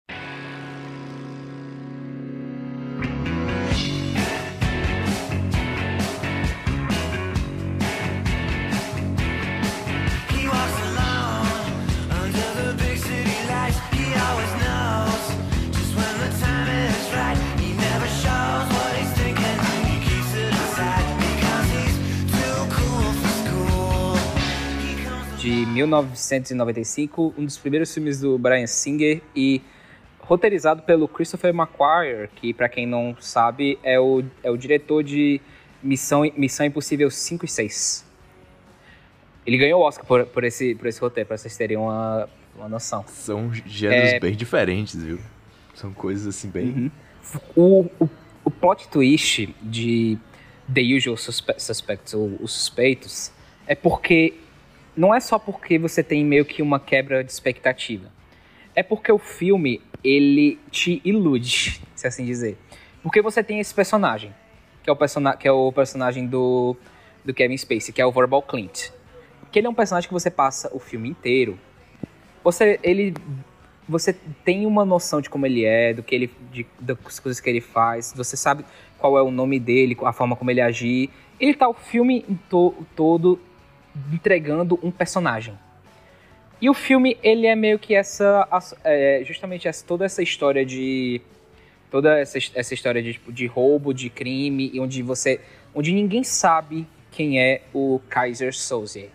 1995, um dos primeiros filmes do Brian Singer e roteirizado pelo Christopher McQuarrie, que pra quem não sabe é o, é o diretor de Missão, Missão Impossível 5 e 6. Ele ganhou o Oscar por, por, esse, por esse roteiro, pra vocês terem uma, uma noção. São gêneros É- bem diferentes, viu? São coisas assim bem. O, o, o plot twist de The Usual Suspe- Suspects, ou Os Suspeitos, é porque. Não é só porque você tem meio que uma quebra de expectativa. É porque o filme, ele te ilude, se assim dizer. Porque você tem esse personagem, que é o, que é o personagem do, do Kevin Spacey, que é o Verbal Clint. Que ele é um personagem que você passa o filme inteiro. Você, ele você tem uma noção de como ele é, do que ele, de, das coisas que ele faz, você sabe qual é o nome dele, a forma como ele agir. Ele tá o filme to- todo entregando um personagem. E o filme, ele é meio que essa, é, justamente essa, toda essa história de, toda essa, essa história de, tipo, de roubo, de crime, e onde você, onde ninguém sabe quem é o Kaiser Soze.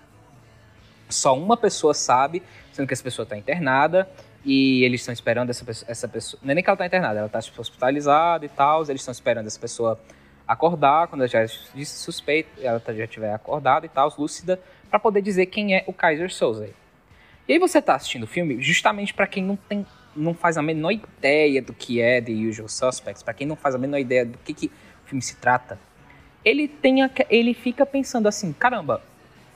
Só uma pessoa sabe, sendo que essa pessoa está internada, e eles estão esperando essa essa pessoa. Não é nem que ela está internada, ela está hospitalizada e tal. Eles estão esperando essa pessoa acordar, quando ela já é suspeita, ela tá- já estiver acordada e tal, lúcida, para poder dizer quem é o Kaiser Soze. E aí você tá assistindo o filme justamente para quem não tem, não faz a menor ideia do que é The Usual Suspects, para quem não faz a menor ideia do que, que o filme se trata. Ele tem a- ele fica pensando assim, caramba,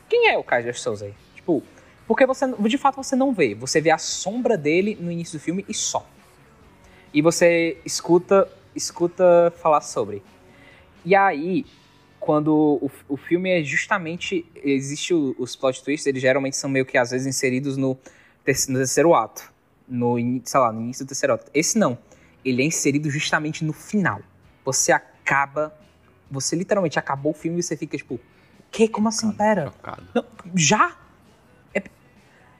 quem é o Kaiser Soze? Tipo, porque você de fato você não vê, você vê a sombra dele no início do filme e só. E você escuta escuta falar sobre. E aí, quando o, o filme é justamente. Existe o- os plot twists, eles geralmente são meio que às vezes inseridos no, no terceiro ato. No, sei lá, no início do terceiro ato. Esse não. Ele é inserido justamente no final. Você acaba. Você literalmente acabou o filme e você fica tipo. Que? Como assim? Pera. Não, já? É-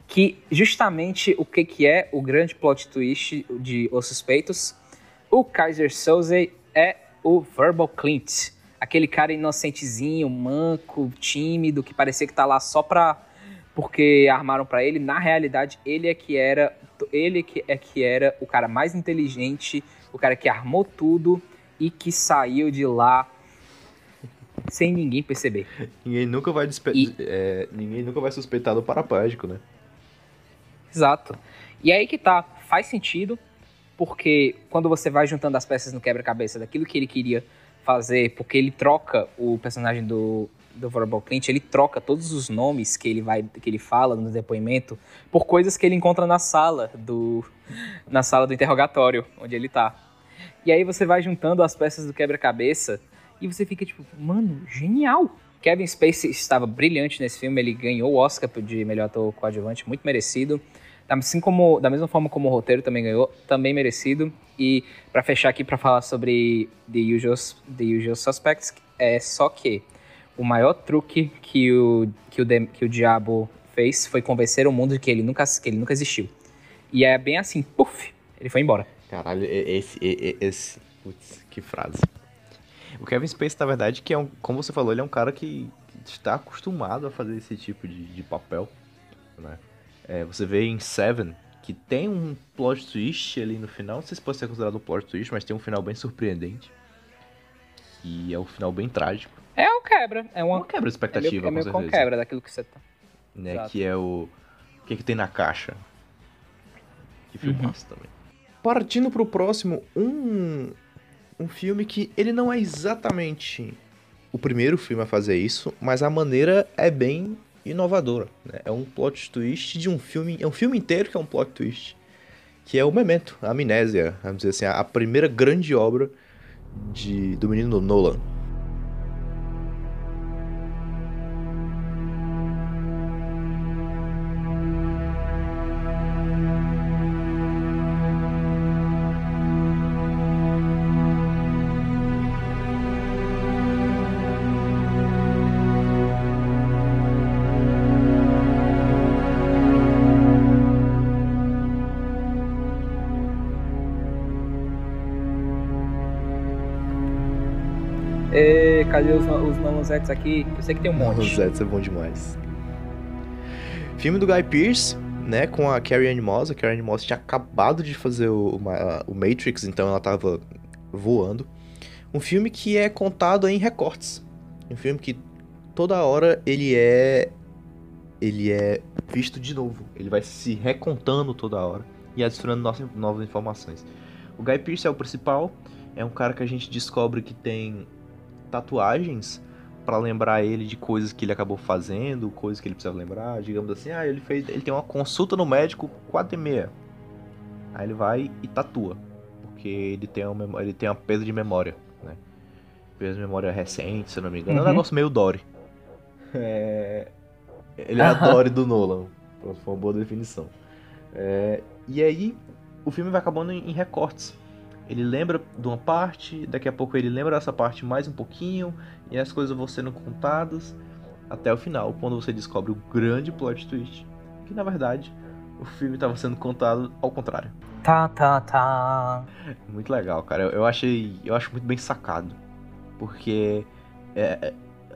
Que justamente o que, que é o grande plot twist de Os Suspeitos? O Kaiser Soze é o Verbal Clint. Aquele cara inocentezinho, manco, tímido, que parecia que tá lá só pra. Porque armaram pra ele. Na realidade, ele é que era. Ele que é que era o cara mais inteligente, o cara que armou tudo e que saiu de lá sem ninguém perceber. Ninguém nunca vai despe... E- é, ninguém nunca vai suspeitar do paraplégico, né? Exato. E aí que tá, faz sentido, porque quando você vai juntando as peças no quebra-cabeça daquilo que ele queria fazer, porque ele troca o personagem do, do Verbal Clint, ele troca todos os nomes que ele vai que ele fala no depoimento por coisas que ele encontra na sala do na sala do interrogatório onde ele tá. E aí você vai juntando as peças do quebra-cabeça e você fica tipo, mano, genial. Kevin Spacey estava brilhante nesse filme, ele ganhou o Oscar de melhor ator coadjuvante, muito merecido. Assim como, da mesma forma como o roteiro também ganhou, também merecido. E para fechar aqui para falar sobre The Usual, The Usual Suspects, é só que o maior truque que o, que o, que o diabo fez foi convencer o mundo de que ele nunca, que ele nunca existiu. E é bem assim, puf, ele foi embora. Caralho, esse, e- e- esse, putz, que frase. O Kevin Spacey, na verdade, que é um, como você falou, ele é um cara que está acostumado a fazer esse tipo de, de papel, né? É, você vê em Seven que tem um plot twist ali no final, não sei se pode ser considerado um plot twist, mas tem um final bem surpreendente. Que é um final bem trágico. É um quebra, é uma, Uma quebra de é expectativa, meio, é meio com quebra daquilo que você tá. né? Exato. Que é o. O que, que tem na caixa? Que Uhum. filmaço também. Partindo pro próximo, um. Um filme que ele não é exatamente o primeiro filme a fazer isso, mas a maneira é bem inovadora. né? É um plot twist de um filme. É um filme inteiro que é um plot twist. Que é o Memento, a Amnésia, vamos dizer assim, a primeira grande obra de, do menino Nolan. Cadê os, os Nolanzettes aqui? Eu sei que tem um monte. Zeds é bom demais. Filme do Guy Pearce, né, com a Carrie Ann Moss. A Carrie Ann Moss tinha acabado de fazer o, uma- o Matrix, então ela tava voando. Um filme que é contado em recortes. Um filme que toda hora ele é ele é visto de novo. Ele vai se recontando toda hora e adicionando novas, novas informações. O Guy Pearce é o principal, é um cara que a gente descobre que tem tatuagens Pra lembrar ele de coisas que ele acabou fazendo, coisas que ele precisa lembrar, digamos assim, ah, ele fez, ele tem uma consulta no médico 4 e meia. Aí ele vai e tatua, porque ele tem uma, ele tem uma perda de memória, né? Perda de memória recente, se não me engano. É um Uhum. negócio meio Dory. É... Ele é a. Dory do Nolan. Foi uma boa definição. É, E aí, o filme vai acabando em recortes. Ele lembra de uma parte, daqui a pouco ele lembra dessa parte mais um pouquinho, e as coisas vão sendo contadas até o final, quando você descobre o grande plot twist. Que na verdade, o filme estava sendo contado ao contrário. Tá, tá, tá. Muito legal, cara. Eu, eu achei. Eu acho muito bem sacado. Porque é, é,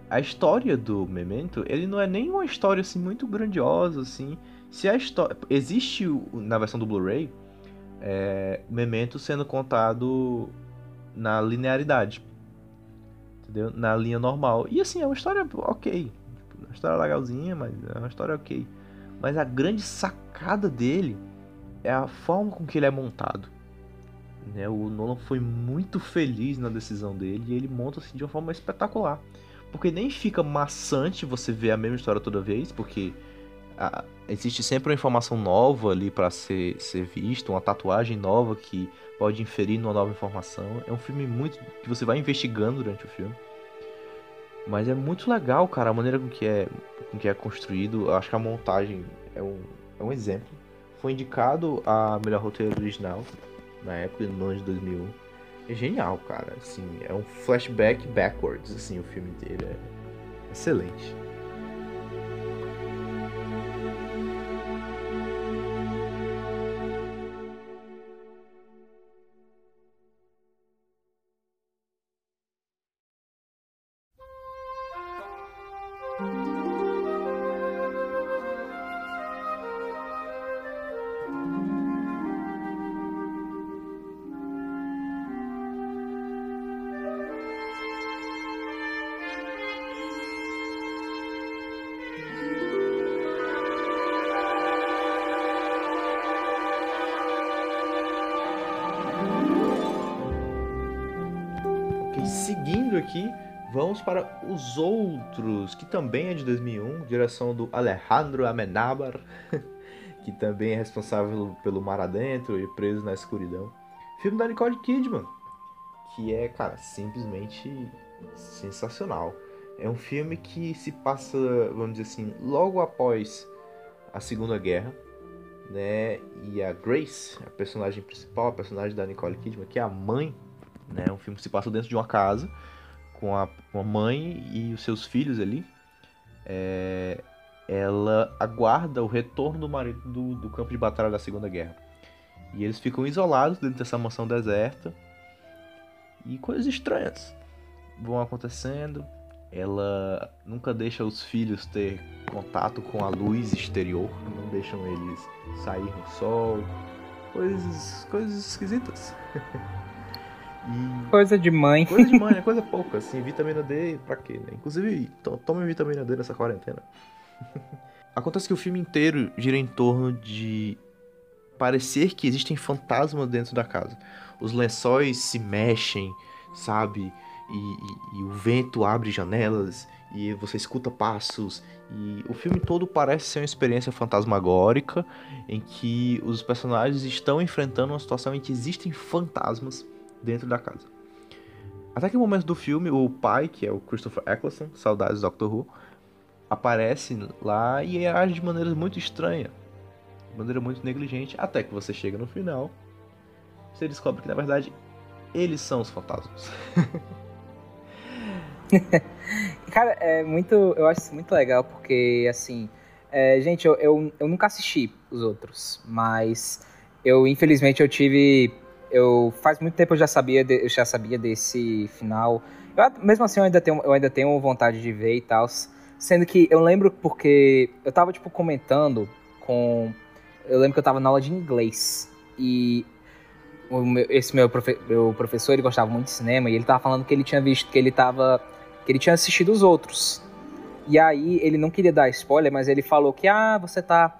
a história do Memento, ele não é nem uma história assim muito grandiosa, assim. Se a história. Existe na versão do Blu-ray é, Memento sendo contado na linearidade. Entendeu? Na linha normal. E assim, é uma história ok. Tipo, Uma história legalzinha, mas é uma história ok. Mas a grande sacada dele é a forma com que ele é montado. Né? O Nolan foi muito feliz na decisão dele e ele monta assim de uma forma espetacular. Porque nem fica maçante você ver a mesma história toda vez, porque a- existe sempre uma informação nova ali para ser, ser vista, uma tatuagem nova que pode inferir numa nova informação. É um filme muito que você vai investigando durante o filme. Mas é muito legal, cara, a maneira com que é, com que é construído. Eu acho que a montagem é um, é um exemplo. Foi indicado a melhor roteiro original na época, no ano de 2001. É genial, cara. Assim, é um flashback backwards, assim, o filme inteiro. É excelente. Vamos para Os Outros, que também é de 2001, direção do Alejandro Amenábar, que também é responsável pelo Mar Adentro e Preso na Escuridão. Filme da Nicole Kidman, que é, cara, simplesmente sensacional. É um filme que se passa, vamos dizer assim, logo após a Segunda Guerra, né? E a Grace, a personagem principal, a personagem da Nicole Kidman, que é a mãe, né? Um filme que se passa dentro de uma casa com a, com a mãe e os seus filhos ali. É, ela aguarda o retorno do marido do, do campo de batalha da Segunda Guerra. E eles ficam isolados dentro dessa mansão deserta. E coisas estranhas vão acontecendo. Ela nunca deixa os filhos ter contato com a luz exterior, não deixam eles sair no sol. Coisas, coisas esquisitas. e Coisa de mãe. Coisa de mãe, é coisa pouca, assim, vitamina D pra quê, né? Inclusive, to tome vitamina D nessa quarentena. Acontece que o filme inteiro gira em torno de parecer que existem fantasmas dentro da casa. Os lençóis se mexem, sabe? E, e, e o vento abre janelas e você escuta passos. E o filme todo parece ser uma experiência fantasmagórica em que os personagens estão enfrentando uma situação em que existem fantasmas dentro da casa. Até que no momento do filme, o pai, que é o Christopher Eccleston, saudades do Doctor Who, aparece lá e age de maneira muito estranha, de maneira muito negligente, até que você chega no final, você descobre que na verdade eles são os fantasmas. Cara, é muito. Eu acho isso muito legal, porque, assim. é, gente, eu, eu, eu nunca assisti os outros, mas eu, infelizmente, eu tive. Eu faz muito tempo eu já sabia, de- eu já sabia desse final. Eu, mesmo assim, eu ainda tenho, eu ainda tenho vontade de ver e tal. Sendo que eu lembro porque eu tava, tipo, comentando com. Eu lembro que eu tava na aula de inglês. E meu- esse meu, profe- meu professor, ele gostava muito de cinema, e ele tava falando que ele tinha visto, que ele tava. que ele tinha assistido os outros. E aí ele não queria dar spoiler, mas ele falou que, ah, você tá.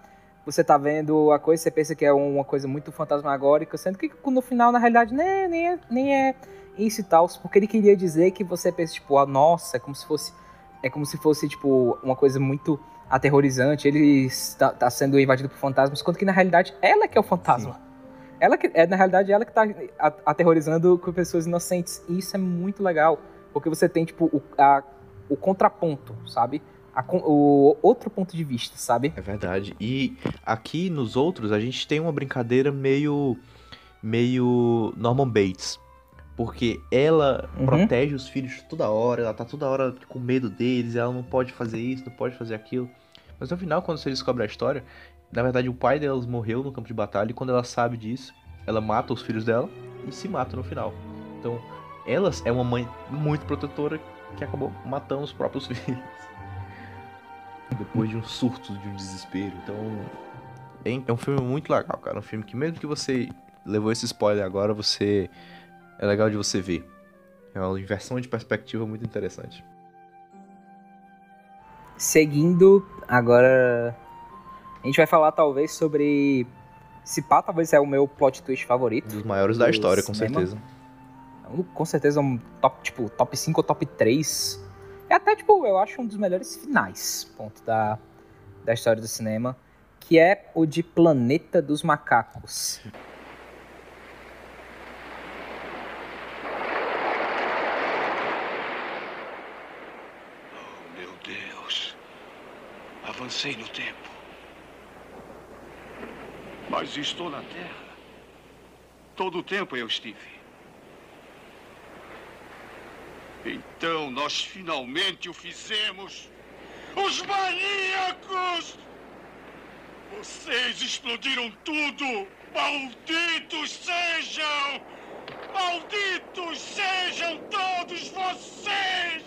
Você tá vendo a coisa, você pensa que é uma coisa muito fantasmagórica, sendo que no final, na realidade, nem, nem, é, nem é isso e tal. Porque ele queria dizer que você pensa, tipo, ah, nossa, é como se fosse. É como se fosse, tipo, uma coisa muito aterrorizante. Ele está, tá sendo invadido por fantasmas, quando que na realidade ela que é o fantasma. Ela que, é, na realidade, ela que tá aterrorizando com pessoas inocentes. E isso é muito legal. Porque você tem, tipo, o, a- o contraponto, sabe? A o outro ponto de vista, sabe? É verdade. E aqui nos outros a gente tem uma brincadeira meio meio Norman Bates. Porque ela Uhum. protege os filhos toda hora, ela tá toda hora com medo deles, ela não pode fazer isso, não pode fazer aquilo. Mas no final, quando você descobre a história, na verdade o pai delas morreu no campo de batalha e quando ela sabe disso, ela mata os filhos dela e se mata no final. Então, ela é uma mãe muito protetora que acabou matando os próprios filhos. Depois de um surto, de um desespero. Então, é um filme muito legal, cara. Um filme que mesmo que você levou esse spoiler agora, você é legal de você ver. É uma inversão de perspectiva muito interessante. Seguindo, agora. A gente vai falar talvez sobre. Se pá, talvez é o meu plot twist Um favorito. dos maiores da história, com cinema. certeza. Com certeza um top, tipo, top 5 ou top 3. É até, tipo, eu acho um dos melhores finais, ponto, da, da história do cinema. Que é o de Planeta dos Macacos. Oh, meu Deus. Avancei no tempo. Mas estou na Terra. Todo o tempo eu estive. Então nós finalmente o fizemos. Os maníacos! Vocês explodiram tudo! Malditos sejam! Malditos sejam todos vocês!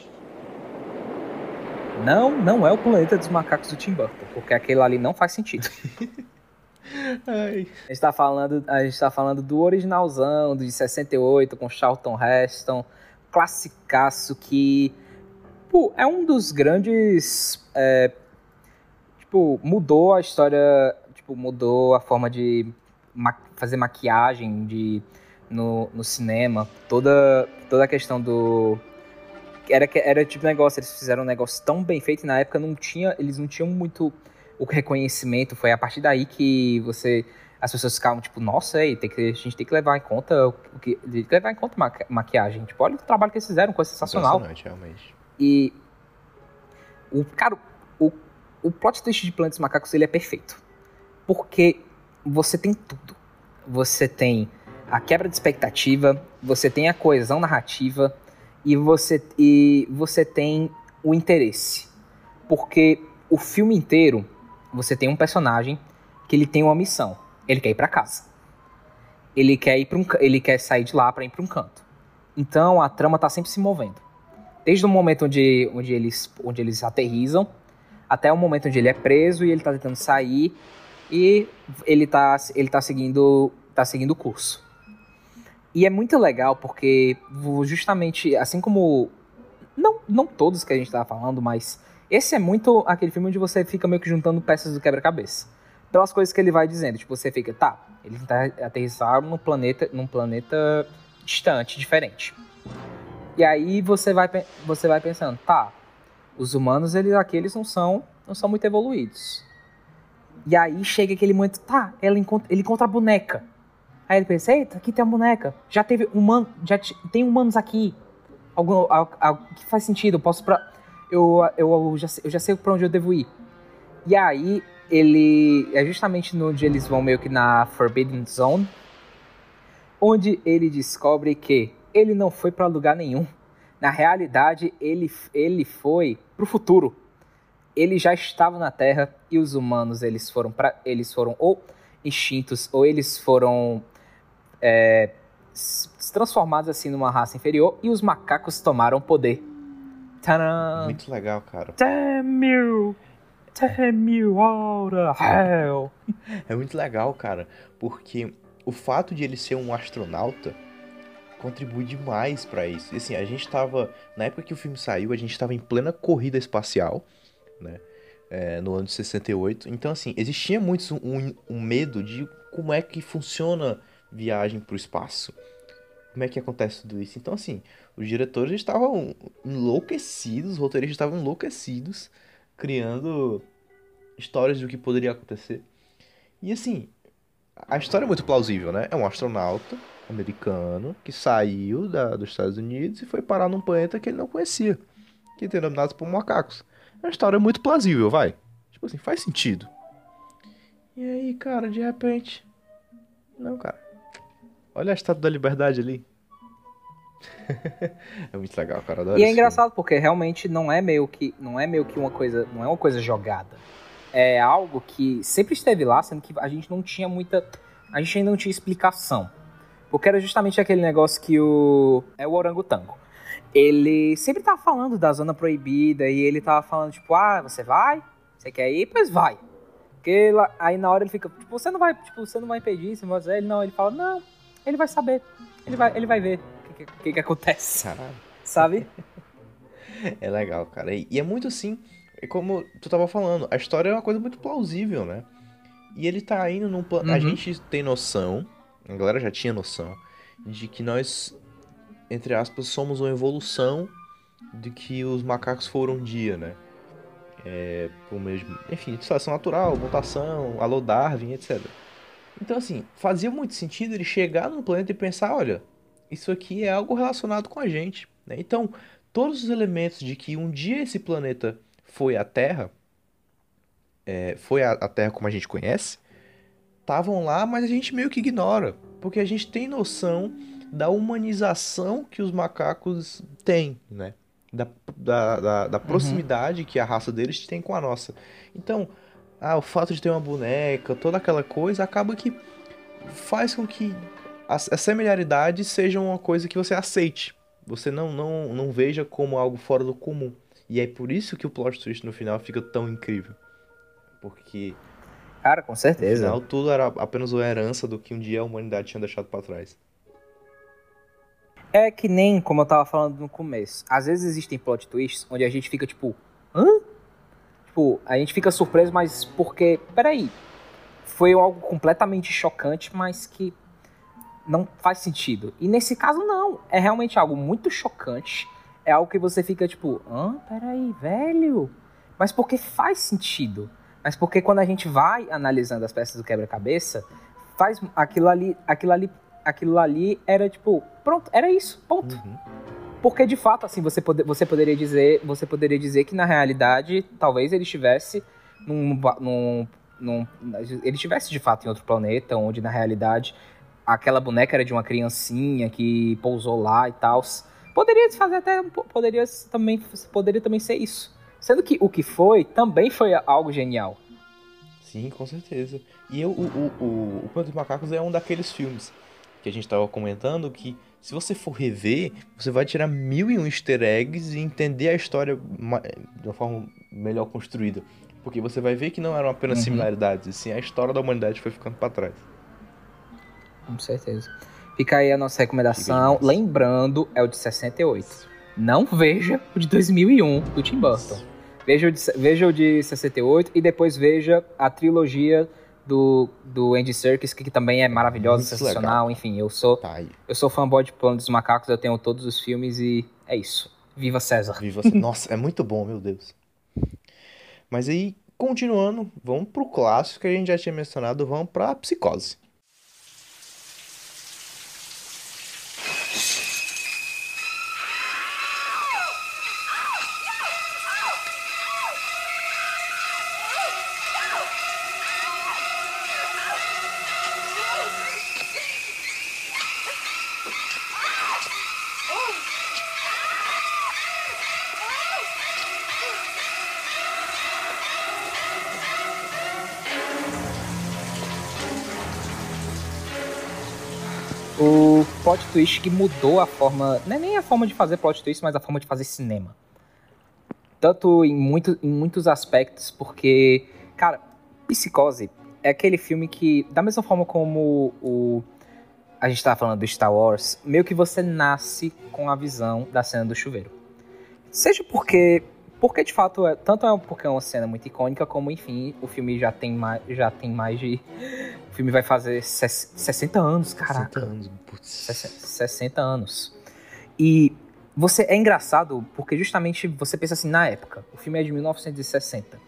Não, não é o Planeta dos Macacos do Tim Burton, porque aquele ali não faz sentido. Ai. A gente tá falando, a gente tá falando do originalzão, do de 68, com Charlton Heston, classicaço que pô, é um dos grandes. é, tipo, mudou a história. Tipo, mudou a forma de ma- fazer maquiagem de, no, no cinema. Toda, toda a questão do. era, era tipo negócio, eles fizeram um negócio tão bem feito e na época não tinha, eles não tinham muito o reconhecimento. Foi a partir daí que você. As pessoas ficavam, tipo, nossa, aí, tem que, a gente tem que levar em conta o que. Tem que levar em conta maqui- maquiagem. Tipo, olha o trabalho que eles fizeram, coisa sensacional. Realmente. E. O, cara, o, o plot twist de Plantas Macacos ele é perfeito. Porque você tem tudo. Você tem a quebra de expectativa, você tem a coesão narrativa e você, e você tem o interesse. Porque o filme inteiro você tem um personagem que ele tem uma missão. Ele quer ir pra casa. Ele quer ir para um, ele quer sair de lá para ir para um canto. Então a trama tá sempre se movendo. Desde o momento onde, onde, eles, onde eles aterrizam até o momento onde ele é preso e ele tá tentando sair e ele tá, ele tá seguindo tá seguindo o curso. E é muito legal porque justamente assim como não, não todos que a gente tava falando, mas esse é muito aquele filme onde você fica meio que juntando peças do quebra-cabeça. Pelas coisas que ele vai dizendo, tipo, você fica, tá, ele tá aterrissar num planeta, num planeta distante, diferente. E aí você vai, você vai pensando, tá, os humanos, eles aqui, eles não são, não são muito evoluídos. E aí chega aquele momento, tá, ela encontra, ele encontra a boneca. Aí ele pensa, eita, aqui tem a boneca. Já teve humano, já tem humanos aqui. Algum, al- al- que faz sentido, eu posso pra... Eu, eu, já, sei- eu já sei pra onde eu devo ir. E aí, ele... É justamente no onde eles vão meio que na Forbidden Zone. Onde ele descobre que ele não foi pra lugar nenhum. Na realidade, ele, ele foi pro futuro. Ele já estava na Terra e os humanos, eles foram para eles foram ou extintos ou eles foram é, transformados assim numa raça inferior e os macacos tomaram poder. Tadã! Muito legal, cara. Damn you! Damn you out of hell! É muito legal, cara, porque o fato de ele ser um astronauta contribui demais pra isso. E assim, a gente tava. Na época que o filme saiu, a gente tava em plena corrida espacial, né? É, no ano de 68. Então, assim, existia muito um, um medo de como é que funciona viagem pro espaço. Como é que acontece tudo isso? Então, assim, os diretores estavam enlouquecidos, os roteiristas estavam enlouquecidos, criando histórias do que poderia acontecer. E assim, a história é muito plausível, né? É um astronauta americano que saiu da, dos Estados Unidos e foi parar num planeta que ele não conhecia, que é denominado por macacos. É uma história muito plausível, vai. Tipo assim, faz sentido. E aí, cara, de repente. Não, cara. Olha a estátua da liberdade ali. é muito legal, cara. adoro E é engraçado porque realmente não é meio que não é meio que uma coisa, não é uma coisa jogada. É algo que sempre esteve lá, sendo que a gente não tinha muita, a gente ainda não tinha explicação. Porque era justamente aquele negócio que o é o orangotango. Ele sempre tava falando da zona proibida e ele tava falando tipo, ah, você vai? Você quer ir? Pois vai. Porque lá- aí na hora ele fica, tipo, você não vai, tipo, você não vai impedir, você não vai fazer. Ele não, ele fala, não, ele vai saber. Ele vai, ele vai ver que, que, que acontece, Caralho. sabe? É legal, cara. E é muito assim, é como tu tava falando, a história é uma coisa muito plausível, né? E ele tá indo num plano. A Uhum. gente tem noção, a galera já tinha noção, de que nós, entre aspas, somos uma evolução de que os macacos foram um dia, né? É, por meio de, enfim, seleção natural, mutação, alô Darwin, etc. Então, assim, fazia muito sentido ele chegar no planeta e pensar: olha, isso aqui é algo relacionado com a gente. Né? Então, todos os elementos de que um dia esse planeta foi a Terra, é, foi a, a Terra como a gente conhece, estavam lá, mas a gente meio que ignora, porque a gente tem noção da humanização que os macacos têm, né? Da, da, da, da proximidade que a raça deles tem com a nossa. Então, ah, o fato de ter uma boneca, toda aquela coisa, acaba que faz com que as, as similaridades sejam uma coisa que você aceite. Você não, não, não veja como algo fora do comum. E é por isso que o plot twist no final fica tão incrível. Porque Cara, com no certeza. final tudo era apenas uma herança do que um dia a humanidade tinha deixado pra trás. É que nem como eu tava falando no começo. Às vezes existem plot twists onde a gente fica tipo, hã? Tipo, a gente fica surpreso, mas porque, peraí, foi algo completamente chocante, mas que não faz sentido. E nesse caso não, é realmente algo muito chocante, é algo que você fica tipo, hã? Peraí, velho? Mas porque faz sentido. Mas porque quando a gente vai analisando as peças do quebra-cabeça, faz aquilo ali, aquilo ali, aquilo ali era tipo, pronto, era isso, ponto. Porque de fato, assim, você, pode, você poderia dizer, você poderia dizer que na realidade, talvez ele estivesse num, num, num- ele estivesse de fato em outro planeta, onde na realidade aquela boneca era de uma criancinha que pousou lá e tal. Poderia fazer até, po- poderia também, poderia também ser isso. Sendo que o que foi também foi algo genial. Sim, com certeza. E eu, o, o, o, o Planeta dos Macacos é um daqueles filmes que a gente tava comentando que, se você for rever, você vai tirar mil e um easter eggs e entender a história de uma forma melhor construída. Porque você vai ver que não eram apenas Uhum. similaridades, e sim a história da humanidade foi ficando pra trás. Com certeza. Fica aí a nossa recomendação. Lembrando, é o de 68. Não veja o de 2001 do Tim Burton. Veja o de, veja o de 68 e depois veja a trilogia do, do Andy Serkis, que, que também é maravilhosa, sensacional. legal. Enfim, eu sou, Tá eu sou fanboy de Plano dos Macacos, eu tenho todos os filmes e é isso. Viva César. Viva você. Nossa, é muito bom, meu Deus. Mas aí, continuando, vamos pro clássico que a gente já tinha mencionado, vamos pra Psicose. Twist que mudou a forma. Não é nem a forma de fazer plot twist, mas a forma de fazer cinema. Tanto em, muito, em muitos aspectos, porque, cara, Psicose é aquele filme que, da mesma forma como o. A gente tava falando do Star Wars, meio que você nasce com a visão da cena do chuveiro. Seja porque. Porque de fato, é, tanto é porque é uma cena muito icônica, como enfim, o filme já tem mais, já tem mais de. O filme vai fazer ses- 60 anos, caraca. 60 anos, putz. 60 anos. E você é engraçado porque justamente você pensa assim na época. O filme é de 1960.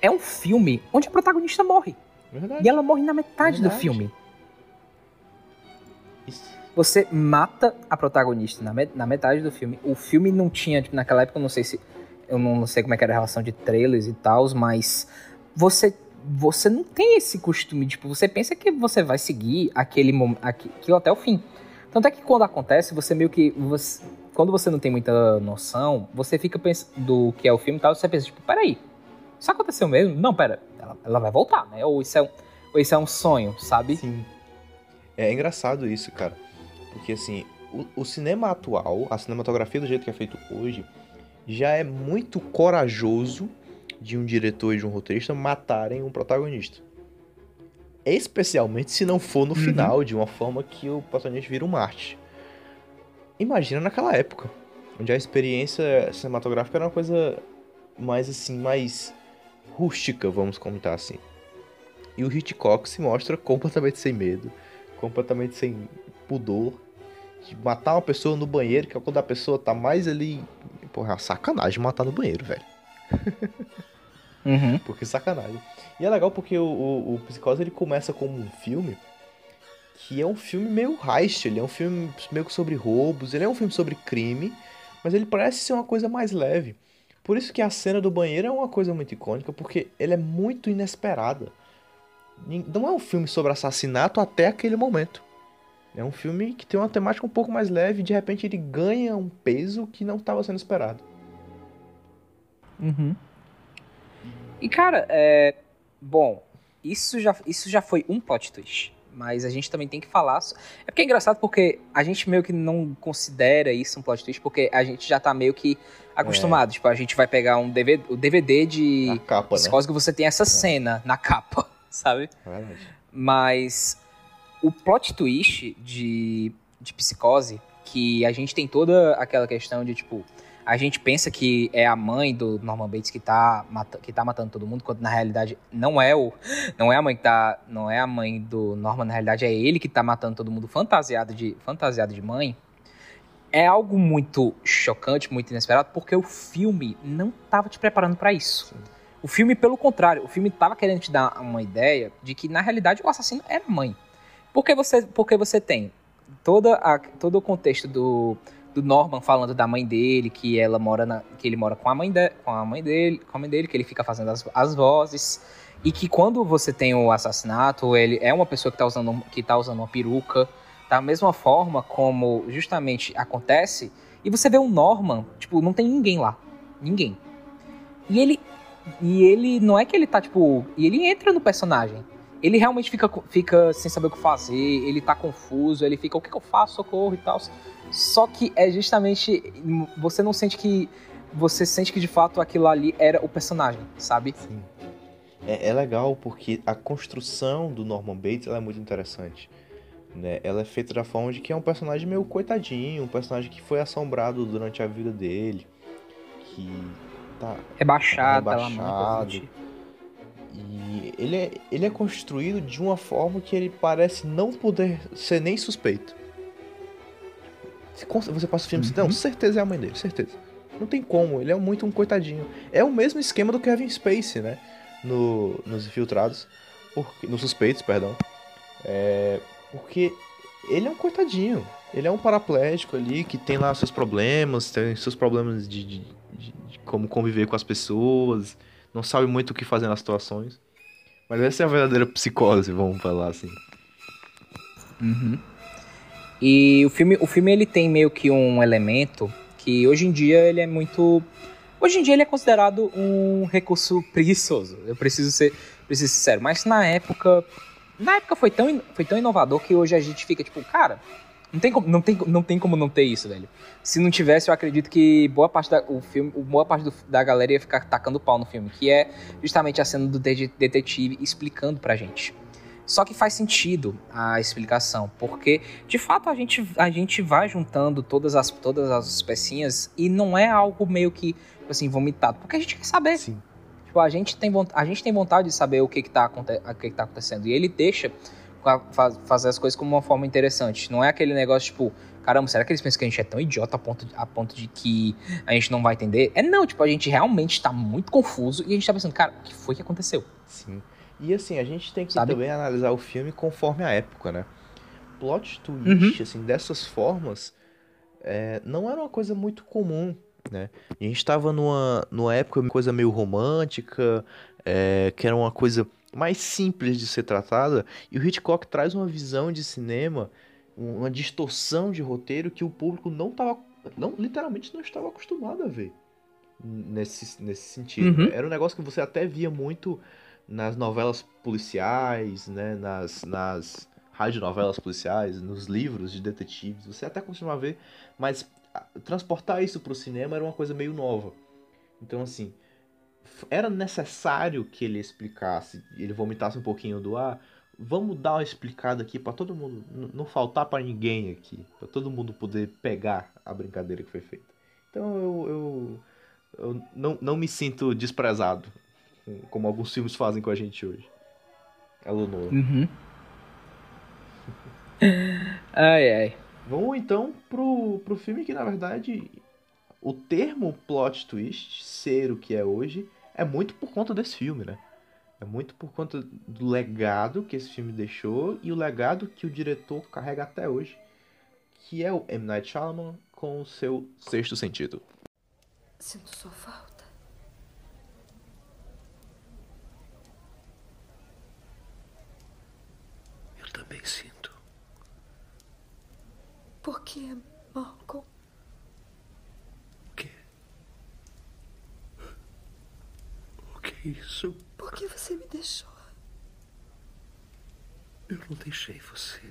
É um filme onde a protagonista morre. Verdade. E ela morre na metade do Verdade. filme. Isso. Você mata a protagonista na, me- na metade do filme. O filme não tinha, tipo, naquela época, não sei se. Eu não sei como é que era a relação de trailers e tal, mas você. Você não tem esse costume, tipo, você pensa que você vai seguir aquele aquilo até o fim. Tanto é que quando acontece, você meio que. você- quando você não tem muita noção, você fica pensando do que é o filme e tal, você pensa, tipo, peraí, isso aconteceu mesmo? Não, pera, ela, ela vai voltar, né? Ou isso é um, ou isso é um sonho, sabe? Sim. É engraçado isso, cara. Porque assim, o, o cinema atual, a cinematografia do jeito que é feito hoje, já é muito corajoso de um diretor e de um roteirista matarem um protagonista. Especialmente se não for no final, de uma forma que o protagonista vira um Marte. Imagina naquela época, onde a experiência cinematográfica era uma coisa mais assim, mais rústica, vamos comentar assim. E o Hitchcock se mostra completamente sem medo, completamente sem pudor. De matar uma pessoa no banheiro, que é quando a pessoa tá mais ali. Porra, é uma sacanagem matar no banheiro, velho. Uhum. Porque sacanagem. E é legal porque o, o, o Psicose ele começa como um filme que é um filme meio heist, ele é um filme meio sobre roubos, ele é um filme sobre crime, mas ele parece ser uma coisa mais leve. Por isso que a cena do banheiro é uma coisa muito icônica, porque ele é muito inesperada. Não é um filme sobre assassinato até aquele momento. É um filme que tem uma temática um pouco mais leve e de repente ele ganha um peso que não estava sendo esperado. Uhum. E cara, é. Bom, isso já, isso já foi um plot twist. Mas a gente também tem que falar. so- É porque é engraçado porque a gente meio que não considera isso um plot twist, porque a gente já tá meio que acostumado. Tipo, a gente vai pegar um DVD, o DVD de A capa, né? Que você tem essa cena na capa, sabe? É verdade. Mas o plot twist de, de psicose, que a gente tem toda aquela questão de, tipo, a gente pensa que é a mãe do Norman Bates que tá, que tá matando todo mundo, quando na realidade não é o. Não é a mãe que tá. Não é a mãe do Norman, na realidade é ele que tá matando todo mundo fantasiado de, fantasiado de mãe. é algo muito chocante, muito inesperado, porque o filme não tava te preparando pra isso. O filme, pelo contrário, o filme tava querendo te dar uma ideia de que, na realidade, o assassino era mãe. Porque você, porque você tem toda a, todo o contexto do, do Norman falando da mãe dele, que ela mora na, que ele mora com a mãe, de, com a mãe dele, com a mãe dele, que ele fica fazendo as, as vozes. E que quando você tem o assassinato, ele é uma pessoa que tá usando, que tá usando uma peruca. Da mesma forma como justamente acontece. E você vê o Norman, tipo, não tem ninguém lá. Ninguém. E ele. E ele. Não é que ele tá, tipo. E ele entra no personagem. Ele realmente fica, fica sem saber o que fazer, ele tá confuso, ele fica, o que, que eu faço, socorro e tal. Só que é justamente. Você não sente que. Você sente que de fato aquilo ali era o personagem, sabe? Sim. É, é legal porque a construção do Norman Bates ela é muito interessante. Né? Ela é feita da forma de que é um personagem meio coitadinho, um personagem que foi assombrado durante a vida dele, que tá Rebaixado, ela rebaixado. E ele é, ele é construído de uma forma que ele parece não poder ser nem suspeito. Você passa o filme Uhum. diz, não, certeza é a mãe dele, certeza. Não tem como, ele é muito um coitadinho. É o mesmo esquema do Kevin Spacey, né? No, nos infiltrados, porque, nos suspeitos, perdão. É, porque ele é um coitadinho. Ele é um paraplégico ali que tem lá seus problemas, tem seus problemas de, de- de- de como conviver com as pessoas, não sabe muito o que fazer nas situações. Mas essa é a verdadeira psicose, vamos falar assim. Uhum. E o filme, o filme ele tem meio que um elemento que hoje em dia ele é muito. Hoje em dia ele é considerado um recurso preguiçoso. Eu preciso ser, preciso ser sério. Mas na época. Na época foi tão, foi tão inovador que hoje a gente fica tipo, cara, não tem, como, não, tem, não tem como não ter isso, velho. Se não tivesse, eu acredito que boa parte da, o filme, boa parte do- da galera ia ficar tacando pau no filme, que é justamente a cena do de- detetive explicando pra gente. Só que faz sentido a explicação, porque de fato a gente, a gente vai juntando todas as, todas as pecinhas e não é algo meio que assim vomitado, porque a gente quer saber. Sim. Tipo, a gente tem, a gente tem vontade de saber o que que tá, o que que tá acontecendo. E ele deixa fa- fa- fazer as coisas como uma forma interessante. Não é aquele negócio, tipo, caramba, será que eles pensam que a gente é tão idiota a ponto de, a ponto de que a gente não vai entender? É não, tipo, a gente realmente tá muito confuso e a gente tá pensando, cara, o que foi que aconteceu? Sim. E assim, a gente tem que Sabe? também analisar o filme conforme a época, né? Plot twist, Uhum. assim, dessas formas, é, não era uma coisa muito comum, né? A gente tava numa, numa época, uma coisa meio romântica, é, que era uma coisa mais simples de ser tratada, e o Hitchcock traz uma visão de cinema, um- uma distorção de roteiro que o público não tava, não, literalmente não estava acostumado a ver nesse, nesse sentido. Uhum. Era um negócio que você até via muito nas novelas policiais, né, nas, nas radionovelas policiais, nos livros de detetives, você até costumava ver, mas transportar isso para o cinema era uma coisa meio nova. Então, assim, era necessário que ele explicasse, ele vomitasse um pouquinho do ar. Vamos dar uma explicada aqui para todo mundo, não faltar para ninguém aqui, para todo mundo poder pegar a brincadeira que foi feita. Então eu, eu, eu não, não me sinto desprezado, com- como alguns filmes fazem com a gente hoje. Alô, Noah. Uhum. ai, ai. Vamos então pro, pro filme que, na verdade, o termo plot twist, ser o que é hoje, é muito por conta desse filme, né? É muito por conta do legado que esse filme deixou e o legado que o diretor carrega até hoje, que é o M. Night Shyamalan com o seu Sexto Sentido. Sinto sua falta. Eu também sinto. Por que, Malcolm? O quê? O que é isso? Por que você me deixou? Eu não deixei você.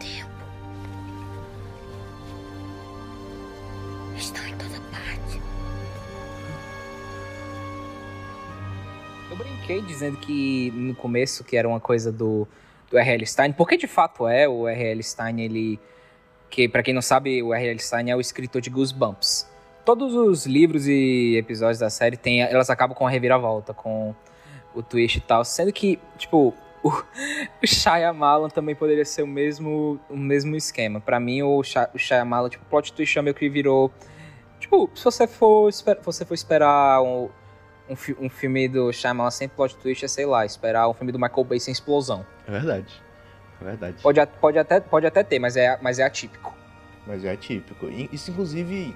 tempo. Estão em toda parte. Eu brinquei dizendo que no começo que era uma coisa do, do R.L. Stein, porque de fato é, o R.L. Stein, ele. Que, para quem não sabe, o R.L. Stein é o escritor de Goosebumps. Todos os livros e episódios da série tem, elas acabam com a reviravolta, com o twist e tal. Sendo que, tipo, o, o Shyamalan também poderia ser o mesmo, o mesmo esquema. Pra mim, o, Shy, o Shyamalan, tipo, plot twist é meio que virou... Tipo, se você for, esper- você for esperar um, um, um filme do Shyamalan sem plot twist, é, sei lá, esperar um filme do Michael Bay sem explosão. É verdade. É verdade. Pode, pode, até, pode até ter, mas é, mas é atípico. Mas é atípico. Isso, inclusive,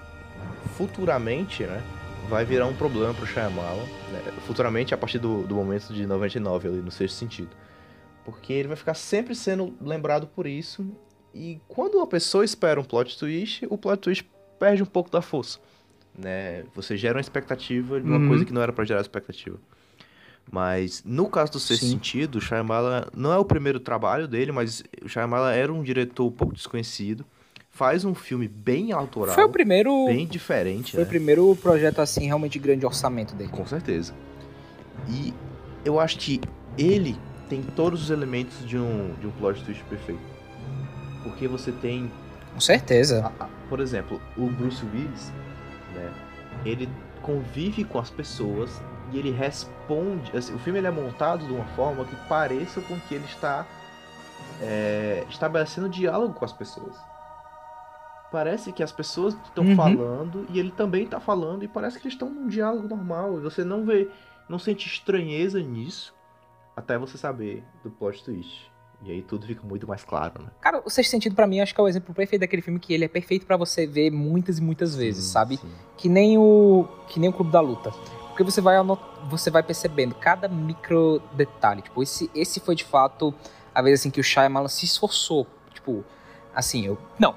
futuramente, né? Vai virar um problema pro Shyamalan. Né? Futuramente, a partir do, do momento de 99, ali, no sexto sentido. Porque ele vai ficar sempre sendo lembrado por isso. E quando uma pessoa espera um plot twist, o plot twist perde um pouco da força. Né? Você gera uma expectativa de uma Uhum. coisa que não era pra gerar expectativa. Mas no caso do sexto Sim. sentido, o Shyamalan não é o primeiro trabalho dele, mas o Shyamalan era um diretor um pouco desconhecido. Faz um filme bem autoral, Foi o primeiro. bem diferente, Foi né? o primeiro projeto assim, realmente de grande orçamento dele. Com certeza. E eu acho que ele tem todos os elementos de um, de um plot twist perfeito. Porque você tem, Com certeza. a- a- por exemplo, o Bruce Willis, né? Ele convive com as pessoas e ele responde. assim, o filme ele é montado de uma forma que pareça com que ele está é, estabelecendo diálogo com as pessoas. Parece que as pessoas estão Uhum. falando e ele também está falando e parece que eles estão num diálogo normal. E você não vê, não sente estranheza nisso até você saber do plot twist. E aí tudo fica muito mais claro, né? Cara, o Sexto Sentido pra mim acho que é o exemplo perfeito daquele filme que ele é perfeito pra você ver muitas e muitas vezes, Sim, sabe? sim. Que nem o que nem o Clube da Luta. Porque você vai ano- você vai percebendo cada micro detalhe. Tipo, esse esse foi de fato a vez assim que o Shyamalan se esforçou, tipo, assim, eu não,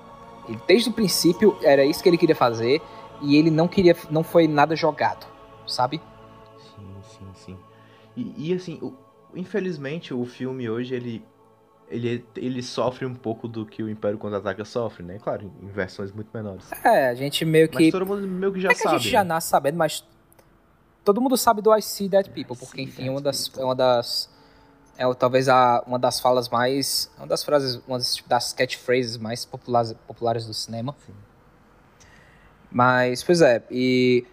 ele, desde o princípio era isso que ele queria fazer e ele não queria não foi nada jogado, sabe? Sim, sim, sim. E, e, assim, o- infelizmente o filme hoje ele, ele ele sofre um pouco do que o Império Contra-Ataca sofre, né? Claro, em versões muito menores. É, a gente meio Mas que todo mundo meio que já é que sabe. a gente já né? nasce sabendo, mas todo mundo sabe do I See Dead People, porque See enfim, é uma das People. é uma das é talvez a, uma das falas mais uma das frases, uma das, tipo, das catchphrases mais populares, populares do cinema. Sim. Mas, pois é, e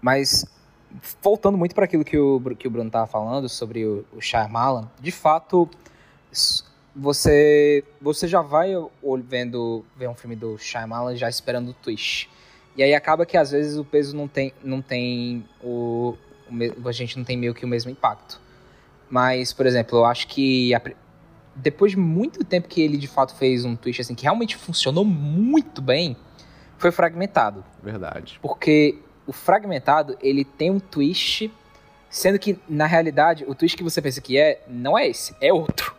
mas voltando muito para aquilo que o que o Bruno tava falando sobre o, o Shyamalan, de fato você você já vai vendo ver um filme do Shyamalan já esperando o twist. E aí acaba que às vezes o peso não tem, não tem o, o a gente não tem meio que o mesmo impacto. Mas, por exemplo, eu acho que a depois de muito tempo que ele de fato fez um twist assim que realmente funcionou muito bem, foi fragmentado, Verdade. porque o fragmentado ele tem um twist, sendo que na realidade o twist que você pensa que é não é esse, é outro.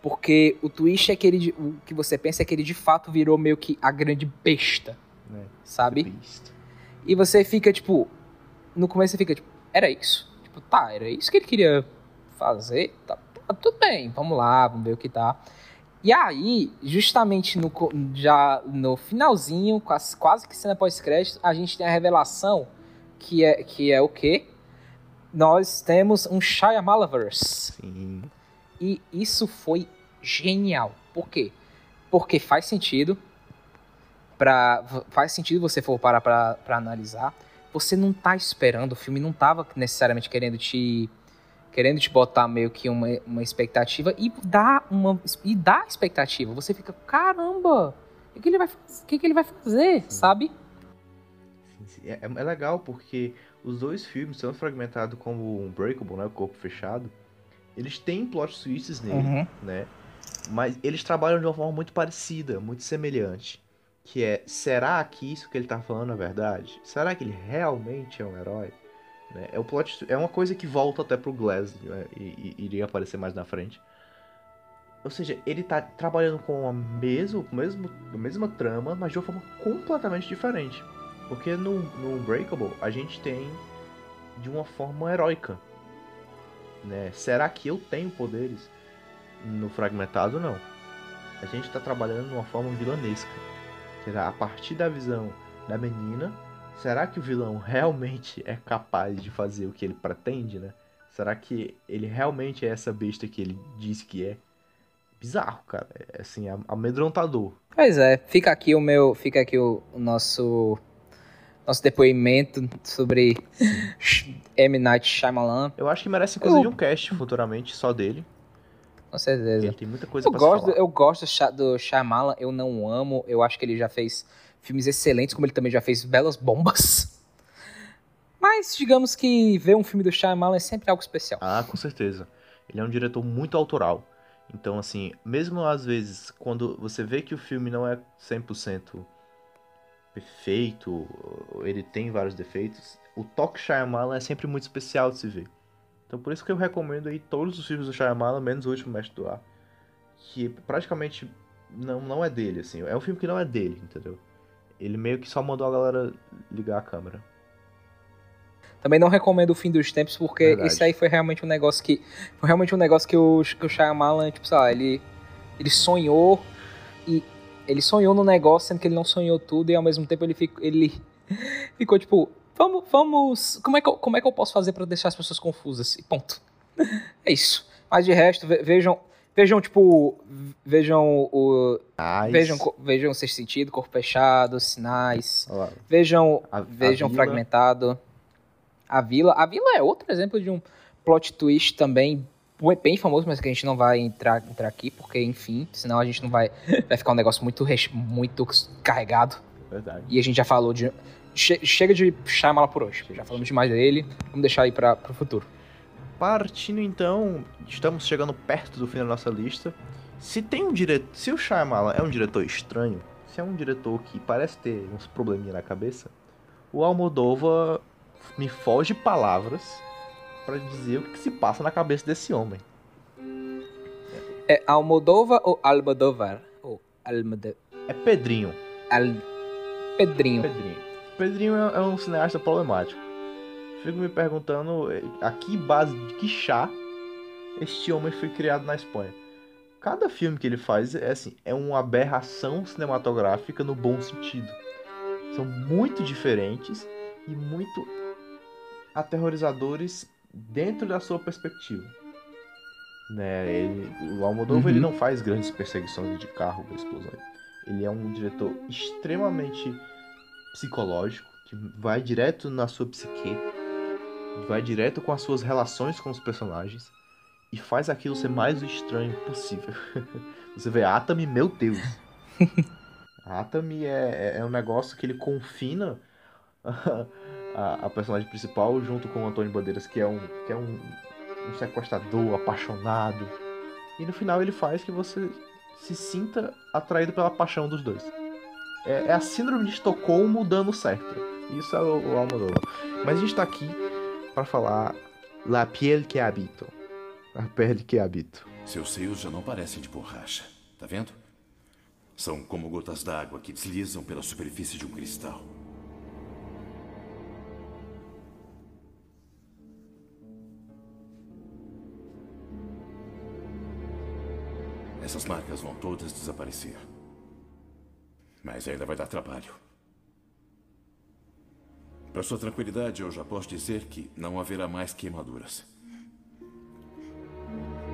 Porque o twist é que ele, de- o que você pensa é que ele de fato virou meio que a grande besta, Né? sabe? Beast. E você fica, tipo. No começo você fica, tipo, era isso. Tipo, tá, era isso que ele queria fazer. Tá, tá, tudo bem, vamos lá, vamos ver o que tá. E aí, justamente no, já no finalzinho, quase, quase que cena pós-crédito, a gente tem a revelação que é, que é o quê? Nós temos um Shyamalaverse. Sim. E isso foi genial. Por quê? Porque faz sentido. Pra, faz sentido você for parar pra, pra analisar. Você não tá esperando, o filme não tava necessariamente querendo te. Querendo te botar meio que uma, uma expectativa e dá uma. E dá expectativa. Você fica, caramba! O que, ele vai, o que, que ele vai fazer? Sabe? Sim, sim. É, é legal porque os dois filmes, tanto fragmentado como Unbreakable, né? O Corpo Fechado, eles têm plot twists nele, Uhum. né? Mas eles trabalham de uma forma muito parecida, muito semelhante. Que é, será que isso que ele tá falando é verdade? Será que ele realmente é um herói? Né? É, o plot, é uma coisa que volta até pro Glass, né? e, e iria aparecer mais na frente. Ou seja, ele tá trabalhando com a mesmo, mesmo, a mesma trama, mas de uma forma completamente diferente. Porque no, no Unbreakable a gente tem de uma forma heróica. Né? Será que eu tenho poderes? No Fragmentado, não. A gente tá trabalhando de uma forma vilanesca. Que a partir da visão da menina, será que o vilão realmente é capaz de fazer o que ele pretende, né? Será que ele realmente é essa besta que ele disse que é? Bizarro, cara. É assim, am- amedrontador. Pois é, fica aqui o meu, fica aqui o, o nosso nosso depoimento sobre M Night Shyamalan, Eu acho que merece coisa Eu- de um cast futuramente, só dele. com certeza. Ele tem muita coisa Eu pra gosto, falar. eu gosto do Shyamalan, eu não amo, eu acho que ele já fez filmes excelentes, como ele também já fez belas bombas. Mas digamos que ver um filme do Shyamalan é sempre algo especial. Ah, com certeza. Ele é um diretor muito autoral. Então, assim, mesmo às vezes, quando você vê que o filme não é 100% perfeito, ele tem vários defeitos, o toque Shyamalan é sempre muito especial de se ver. Então, por isso que eu recomendo aí todos os filmes do Shyamalan, menos o último Mestre do Ar, que praticamente não, não é dele, assim. É um filme que não é dele, entendeu? Ele meio que só mandou a galera ligar a câmera. Também não recomendo o Fim dos Tempos, porque Verdade. isso aí foi realmente um negócio que. Foi realmente um negócio que o, que o Shyamalan, tipo, sei lá, ele, ele sonhou e. Ele sonhou no negócio, sendo que ele não sonhou tudo, e ao mesmo tempo ele, fico, ele ficou tipo. Vamos, vamos. Como é, que eu, como é que eu posso fazer pra deixar as pessoas confusas? E ponto. É isso. Mas de resto, ve- vejam. Vejam, tipo. Vejam o. Vejam, vejam o sexto sentido, corpo fechado, sinais. Olha lá. Vejam, A- a vejam Vila. fragmentado. A Vila. A Vila é outro exemplo de um plot twist também bem famoso, mas que a gente não vai entrar, entrar aqui, porque, enfim, senão a gente não vai. Vai ficar um negócio muito, muito carregado. Verdade. E a gente já falou de. che- chega de Shyamala por hoje. Já falamos demais dele. Vamos deixar aí para o futuro. Partindo então, estamos chegando perto do fim da nossa lista. Se tem um diretor, se o Shyamalan é um diretor estranho, se é um diretor que parece ter uns probleminha na cabeça, o Almodóvar me foge palavras pra dizer o que se passa na cabeça desse homem. É Almodova ou Almodovar? Ou Almodovar? É Pedrinho. Al... Pedrinho. Pedrinho. Pedrinho é um cineasta problemático. Fico me perguntando eh, a que base de que chá este homem foi criado na Espanha. Cada filme que ele faz é assim, é uma aberração cinematográfica no bom sentido. São muito diferentes e muito aterrorizadores dentro da sua perspectiva. Né, ele- o Almodóvar Uhum. ele não faz grandes perseguições de carro, explosões. Ele é um diretor extremamente psicológico, que vai direto na sua psique, vai direto com as suas relações com os personagens e faz aquilo ser mais estranho possível. Você vê Atami, meu Deus. Atami é, é um negócio que ele confina a, a personagem principal junto com o Antônio Bandeiras, que é um, que é um, um sequestrador apaixonado. E no final ele faz que você se sinta atraído pela paixão dos dois. É, é a síndrome de Estocolmo dando certo. Isso é o, o Almodóvar. Mas a gente tá aqui para falar La piel que habito. A pele que habito. Seus seios já não parecem de borracha. Tá vendo? São como gotas d'água que deslizam pela superfície de um cristal. Essas marcas vão todas desaparecer. Mas ainda vai dar trabalho. Para sua tranquilidade, eu já posso dizer que não haverá mais queimaduras.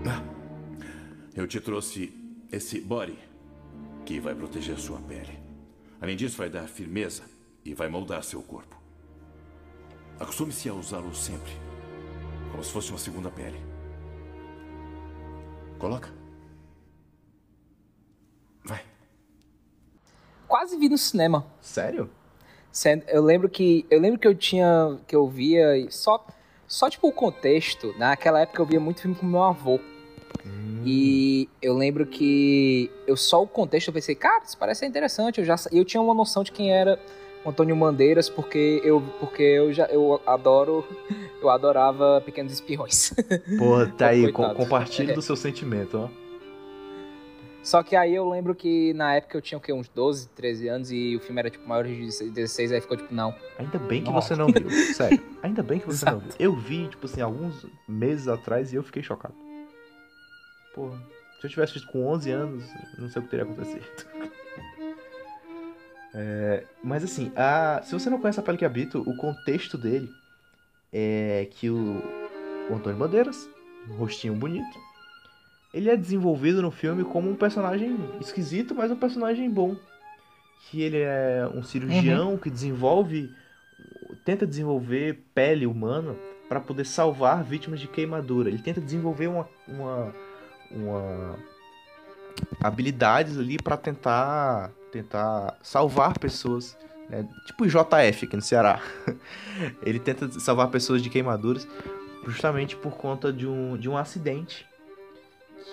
Ah, eu te trouxe esse body que vai proteger sua pele. Além disso, vai dar firmeza e vai moldar seu corpo. Acostume-se a usá-lo sempre, como se fosse uma segunda pele. Coloca. Vai. Quase vi no cinema. Sério? Sendo- Eu lembro que eu lembro que eu tinha que eu via só só tipo o contexto. Naquela época eu via muito filme com meu avô. E eu lembro que eu só o contexto eu pensei, cara, isso parece ser interessante. Eu já eu tinha uma noção de quem era o Antônio Bandeiras porque eu porque eu já eu adoro eu adorava Pequenos Espiões. Porra, tá aí, com, compartilhe É. do seu sentimento, ó. Só que aí eu lembro que na época eu tinha o quê? Uns 12, 13 anos e o filme era tipo maior de 16, aí ficou tipo, não. Ainda bem que Não. você não viu. Sério. Ainda bem que você não Exato. viu. Eu vi, tipo assim, alguns meses atrás e eu fiquei chocado. Porra. Se eu tivesse visto com 11 anos, não sei o que teria acontecido. É, mas assim, a, se você não conhece a Pele que Habito, o contexto dele é que o, o Antônio Bandeiras, um rostinho bonito. Ele é desenvolvido no filme como um personagem esquisito, mas um personagem bom. Que ele é um cirurgião que desenvolve, tenta desenvolver pele humana para poder salvar vítimas de queimadura. Ele tenta desenvolver uma, uma, uma habilidades ali para tentar tentar salvar pessoas, né? tipo o JF aqui no Ceará. Ele tenta salvar pessoas de queimaduras justamente por conta de um, de um acidente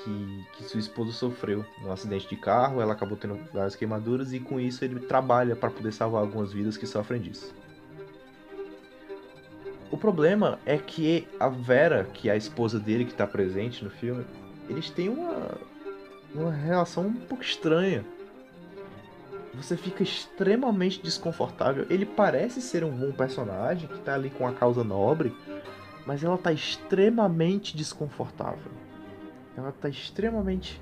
que, que sua esposa sofreu. Um acidente de carro, ela acabou tendo várias queimaduras e com isso ele trabalha para poder salvar algumas vidas que sofrem disso. O problema é que a Vera, que é a esposa dele que está presente no filme, eles têm uma, uma relação um pouco estranha. Você fica extremamente desconfortável. Ele parece ser um bom personagem que tá ali com a causa nobre, mas ela tá extremamente desconfortável. Ela tá extremamente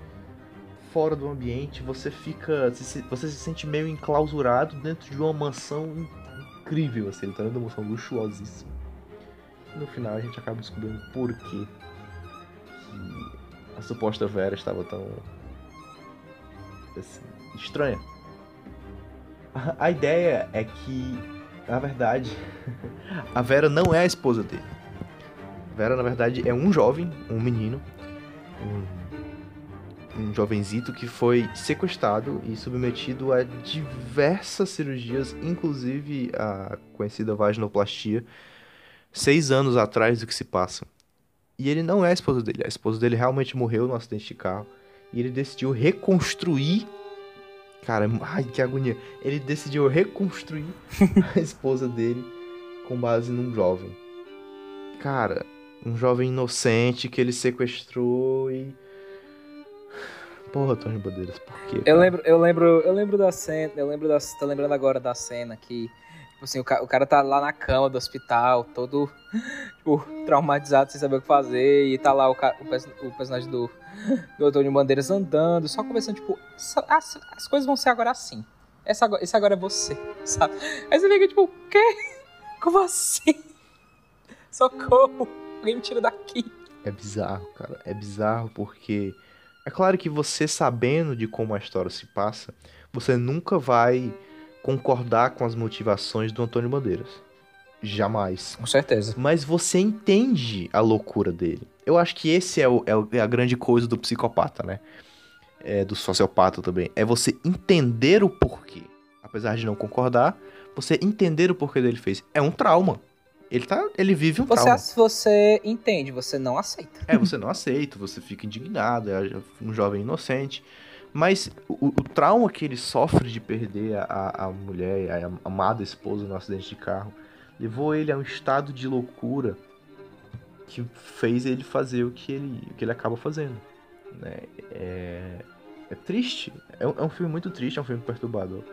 fora do ambiente. Você fica, você se sente meio enclausurado dentro de uma mansão in- incrível, assim. Tá uma mansão luxuosíssima. No final a gente acaba descobrindo por que a suposta Vera estava tão assim, estranha. A, a ideia é que, na verdade, a Vera não é a esposa dele. Vera, na verdade, é um jovem, um menino, um, um jovenzito que foi sequestrado e submetido a diversas cirurgias, inclusive a conhecida vaginoplastia, seis anos atrás do que se passa. E ele não é a esposa dele. A esposa dele realmente morreu num acidente de carro. E ele decidiu reconstruir. Cara, ai que agonia. Ele decidiu reconstruir a esposa dele com base num jovem. Cara, um jovem inocente que ele sequestrou e. Porra, Tony Bandeiras, por quê? Eu lembro, eu lembro, eu lembro da cena, eu lembro da, tô lembrando agora da cena que, tipo assim, o, ca- o cara tá lá na cama do hospital, todo, tipo, traumatizado, sem saber o que fazer, e tá lá o, ca- o, o personagem do, do Antônio Bandeiras andando, só conversando, tipo, "Essa- as, as coisas vão ser agora assim, essa, agora- esse agora é você, sabe? Aí você fica, tipo, o quê? Como assim? Socorro, alguém me tira daqui. É bizarro, cara. É bizarro porque. É claro que você sabendo de como a história se passa, você nunca vai concordar com as motivações do Antônio Bandeiras. Jamais. Com certeza. Mas você entende a loucura dele. Eu acho que esse é, o- é é a grande coisa do psicopata, né? É, do sociopata também. É você entender o porquê. Apesar de não concordar, você entender o porquê dele fez. É um trauma. Ele, tá, ele vive um Você, trauma. você entende, você não aceita. É, você não aceita, você fica indignado, é um jovem inocente. Mas o, o trauma que ele sofre de perder a, a mulher, a amada esposa no acidente de carro, levou ele a um estado de loucura que fez ele fazer o que ele, o que ele acaba fazendo. né? É, é triste, é um, é um filme muito triste, é um filme perturbador.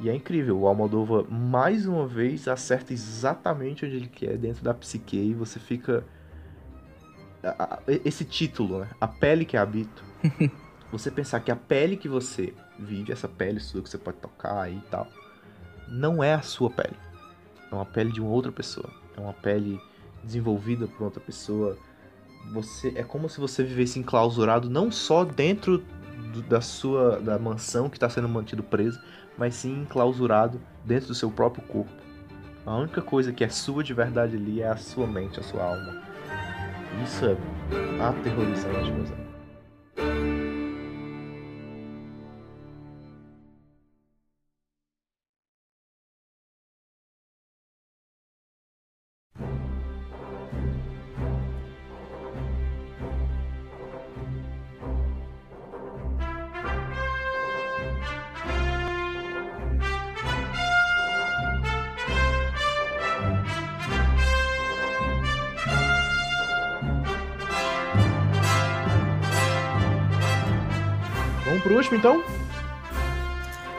E é incrível, o Almodóvar mais uma vez acerta exatamente onde ele quer, dentro da psique, e você fica esse título, né? A pele que habito. você pensar que a pele que você vive, essa pele sua que você pode tocar e tal, não é a sua pele. É uma pele de uma outra pessoa. É uma pele desenvolvida por outra pessoa. Você é como se você vivesse enclausurado não só dentro do- da sua da mansão que está sendo mantido preso, mas sim enclausurado dentro do seu próprio corpo. A única coisa que é sua de verdade ali é a sua mente, a sua alma. Isso é aterrorizante, meus amigos. Vamos pro último então?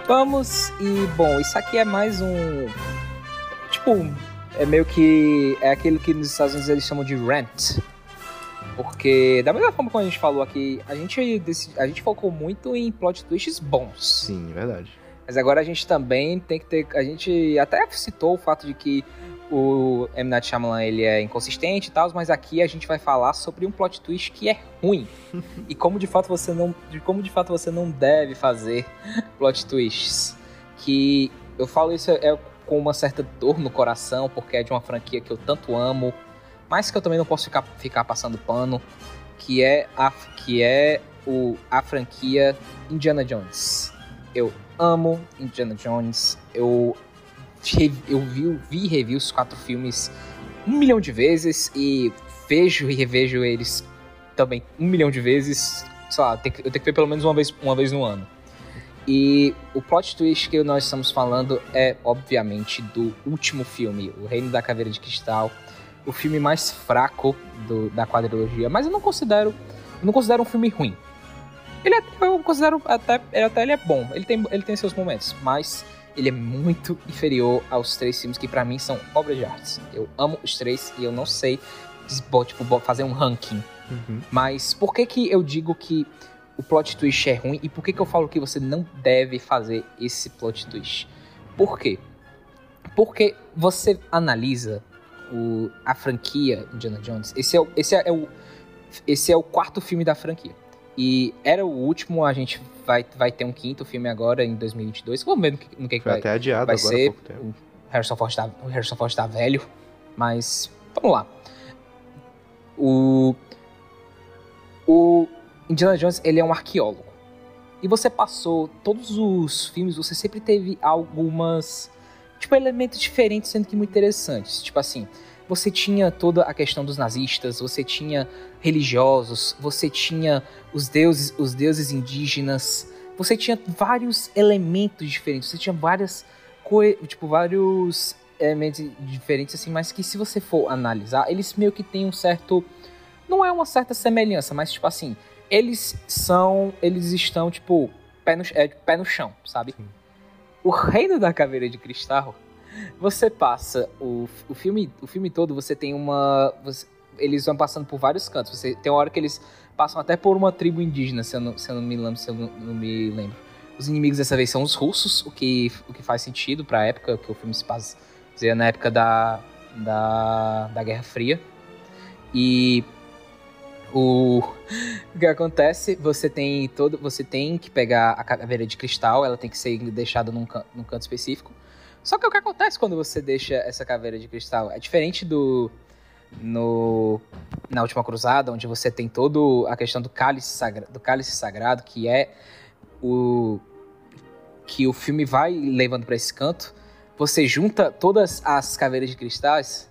Vamos e bom, isso aqui é mais um tipo é meio que é aquilo que nos Estados Unidos eles chamam de rant. Porque da mesma forma como a gente falou aqui, a gente a gente focou muito em plot twists bons. Sim, é verdade. Mas agora a gente também tem que ter. A gente até citou o fato de que o M. Night Shyamalan ele é inconsistente e tal, mas aqui a gente vai falar sobre um plot twist que é ruim. e como de fato você não, de como de fato você não deve fazer plot twists. Que eu falo isso é com uma certa dor no coração, porque é de uma franquia que eu tanto amo, mas que eu também não posso ficar, ficar passando pano, que é a que é o, a franquia Indiana Jones. Eu amo Indiana Jones. Eu eu vi, vi e revi os quatro filmes um milhão de vezes e vejo e revejo eles também um milhão de vezes. Sei lá, eu tenho que ver pelo menos uma vez, uma vez no ano. E o plot twist que nós estamos falando é, obviamente, do último filme, O Reino da Caveira de Cristal. O filme mais fraco do, da quadrilogia, mas eu não considero. Eu não considero um filme ruim. Ele é, eu considero até, até ele é bom. Ele tem, ele tem seus momentos, mas ele é muito inferior aos três filmes que para mim são obras de arte. Eu amo os três e eu não sei tipo, fazer um ranking. Uhum. Mas por que que eu digo que o plot twist é ruim e por que que eu falo que você não deve fazer esse plot twist? Por quê? Porque você analisa o, a franquia Indiana Jones. Esse é, esse, é o, esse é o quarto filme da franquia. E era o último, a gente vai, vai ter um quinto filme agora em 2022. Vamos ver no que, no que, que Foi vai, até adiado vai agora há ser. pouco tempo. O Harrison Ford tá, o Harrison Ford tá velho, mas vamos lá. O, o Indiana Jones, ele é um arqueólogo. E você passou todos os filmes, você sempre teve algumas, tipo, elementos diferentes, sendo que muito interessantes. Tipo assim, você tinha toda a questão dos nazistas, você tinha religiosos, você tinha os deuses, os deuses indígenas, você tinha vários elementos diferentes, você tinha várias tipo vários elementos diferentes assim, mas que se você for analisar, eles meio que têm um certo não é uma certa semelhança, mas tipo assim, eles são, eles estão tipo pé no, é, pé no chão, sabe? O Reino da Caveira de Cristal, você passa o, o filme, o filme todo, você tem uma você- eles vão passando por vários cantos. Você tem uma hora que eles passam até por uma tribo indígena, se eu não, se eu não me lembro, se eu não, não me lembro. Os inimigos dessa vez são os russos, o que, o que faz sentido pra época que o filme se passa na época da, da, da Guerra Fria. E o, o que acontece, você tem todo, você tem que pegar a caveira de cristal, ela tem que ser deixada num, can- num canto específico. Só que o que acontece quando você deixa essa caveira de cristal é diferente do no na última cruzada, onde você tem todo a questão do cálice sagra, do cálice sagrado, que é o que o filme vai levando pra esse canto. Você junta todas as caveiras de cristais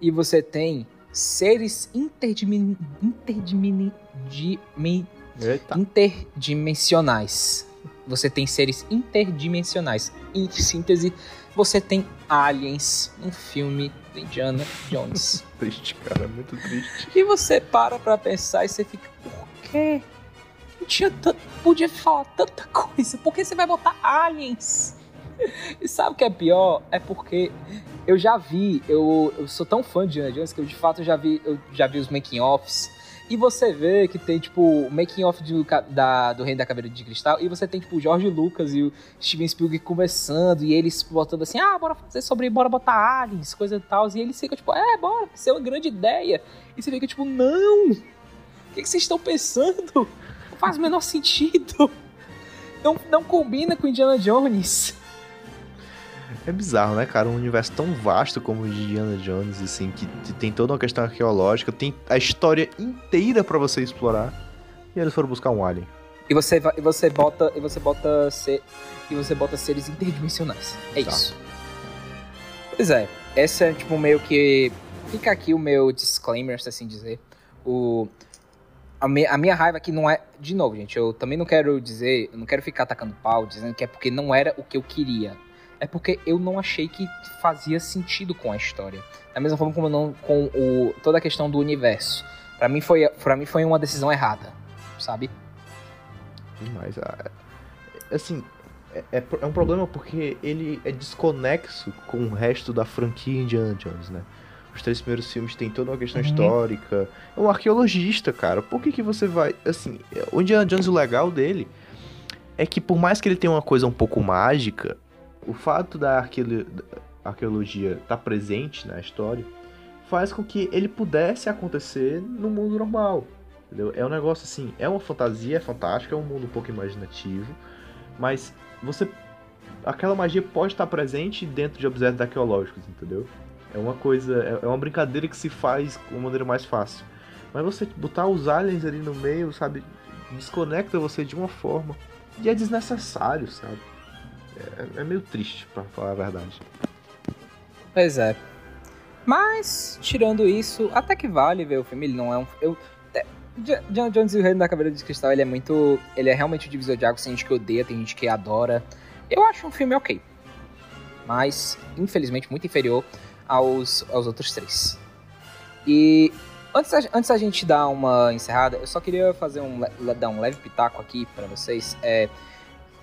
e você tem seres interdimin, interdimin, dimin- Eita. interdimensionais. Você tem seres interdimensionais. Em síntese, você tem aliens no filme do Indiana Jones. Triste, cara, muito triste. e você para pra pensar e você fica, por quê? Não tinha tanto, podia falar tanta coisa. Por que você vai botar aliens? E sabe o que é pior? É porque eu já vi, eu, eu sou tão fã de Indiana Jones que eu de fato já vi, eu já vi os making offs. E você vê que tem, tipo, o making off do, da, do Reino da Caveira de Cristal. E você tem, tipo, o George Lucas e o Steven Spielberg conversando. E eles botando assim, ah, bora fazer sobre, bora botar aliens, coisa e tal. E eles ficam, tipo, é, bora, isso é uma grande ideia. E você fica, tipo, não! O que, que vocês estão pensando? Não faz o menor sentido. Não, não combina com Indiana Jones. É bizarro, né, cara? Um universo tão vasto como o de Indiana Jones, assim, que tem toda uma questão arqueológica, tem a história inteira pra você explorar. E eles foram buscar um alien. E você, e você bota. E você bota. Ser, e você bota seres interdimensionais. É Tá. isso. Pois é. Essa é tipo meio que. Fica aqui o meu disclaimer, se assim dizer. O. A, me- a minha raiva aqui não é. De novo, gente, eu também não quero dizer. Eu não quero ficar atacando pau dizendo que é porque não era o que eu queria. É porque eu não achei que fazia sentido com a história. Da mesma forma como não com o, toda a questão do universo. Pra mim foi, pra mim foi uma decisão errada. Sabe? Mas, ah, assim, é, é é um problema porque ele é desconexo com o resto da franquia Indiana Jones, né? Os três primeiros filmes têm toda uma questão Uhum. histórica. É um arqueologista, cara. Por que que você vai... Assim, o Indiana Jones, o legal dele é que por mais que ele tenha uma coisa um pouco mágica, o fato da arqueolo... arqueologia tá presente na história, faz com que ele pudesse acontecer no mundo normal. Entendeu? É um negócio assim, é uma fantasia, é fantástico, é um mundo um pouco imaginativo, mas você. Aquela magia pode estar presente dentro de objetos arqueológicos, entendeu? É uma coisa. É é uma brincadeira que se faz de uma maneira mais fácil. Mas você botar os aliens ali no meio, sabe? Desconecta você de uma forma. E é desnecessário, sabe? É, é meio triste, pra falar a verdade. Pois é. Mas, tirando isso, até que vale ver o filme. Ele não é um. Eu, é, Jones e o Reino da Caveira de Cristal, ele é muito. Ele é realmente o divisor de águas. Tem gente que odeia, tem gente que adora. Eu acho um filme ok. Mas, infelizmente, muito inferior aos, aos outros três. E antes, da- antes da gente dar uma encerrada, eu só queria fazer um, dar um leve pitaco aqui pra vocês. É,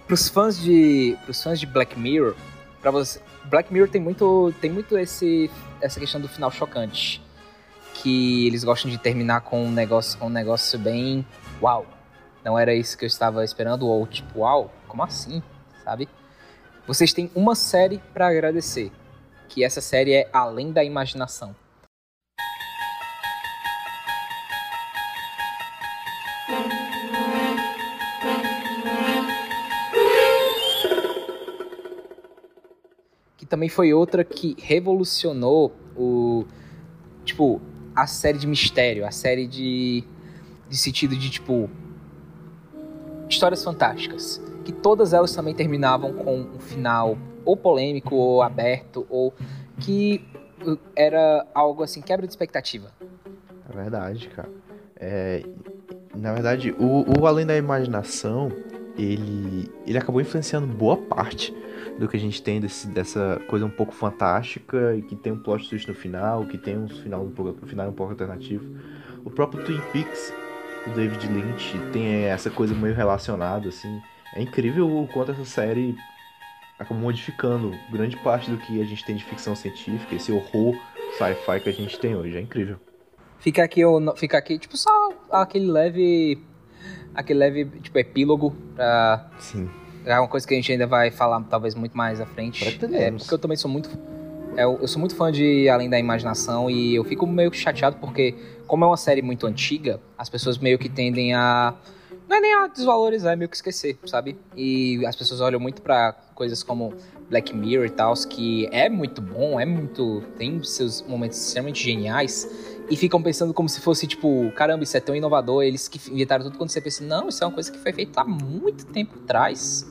pros fãs de. Pros fãs de Black Mirror, para você. Black Mirror tem muito, tem muito esse, essa questão do final chocante. Que eles gostam de terminar com um negócio, com um negócio bem. Uau! Não era isso que eu estava esperando, ou tipo, uau, como assim? Sabe? Vocês têm uma série pra agradecer. Que essa série é Além da Imaginação. Também foi outra que revolucionou o tipo a série de mistério, a série de de sentido de tipo histórias fantásticas, que todas elas também terminavam com um final ou polêmico ou aberto ou que uh, era algo assim quebra de expectativa. É verdade, cara. É, na verdade, o, o Além da Imaginação, ele, ele acabou influenciando boa parte do que a gente tem desse- dessa coisa um pouco fantástica e que tem um plot twist no final, que tem um final um pouco, um final um pouco alternativo. O próprio Twin Peaks, do David Lynch, tem essa coisa meio relacionada, assim. É incrível o quanto essa série acabou modificando grande parte do que a gente tem de ficção científica, esse horror sci-fi que a gente tem hoje. É incrível. Fica aqui o fica aqui tipo só aquele leve aquele leve tipo epílogo pra Sim. É uma coisa que a gente ainda vai falar talvez muito mais à frente. É, porque eu também sou muito. é, Eu, eu sou muito fã de Além da Imaginação e eu fico meio que chateado porque, como é uma série muito antiga, as pessoas meio que tendem a. Não é nem a desvalorizar, é meio que esquecer, sabe? E as pessoas olham muito pra coisas como Black Mirror e tal, que é muito bom, é muito. tem seus momentos extremamente geniais. E ficam pensando como se fosse, tipo, caramba, isso é tão inovador, eles que inventaram tudo quando você pensa, não, isso é uma coisa que foi feita há muito tempo atrás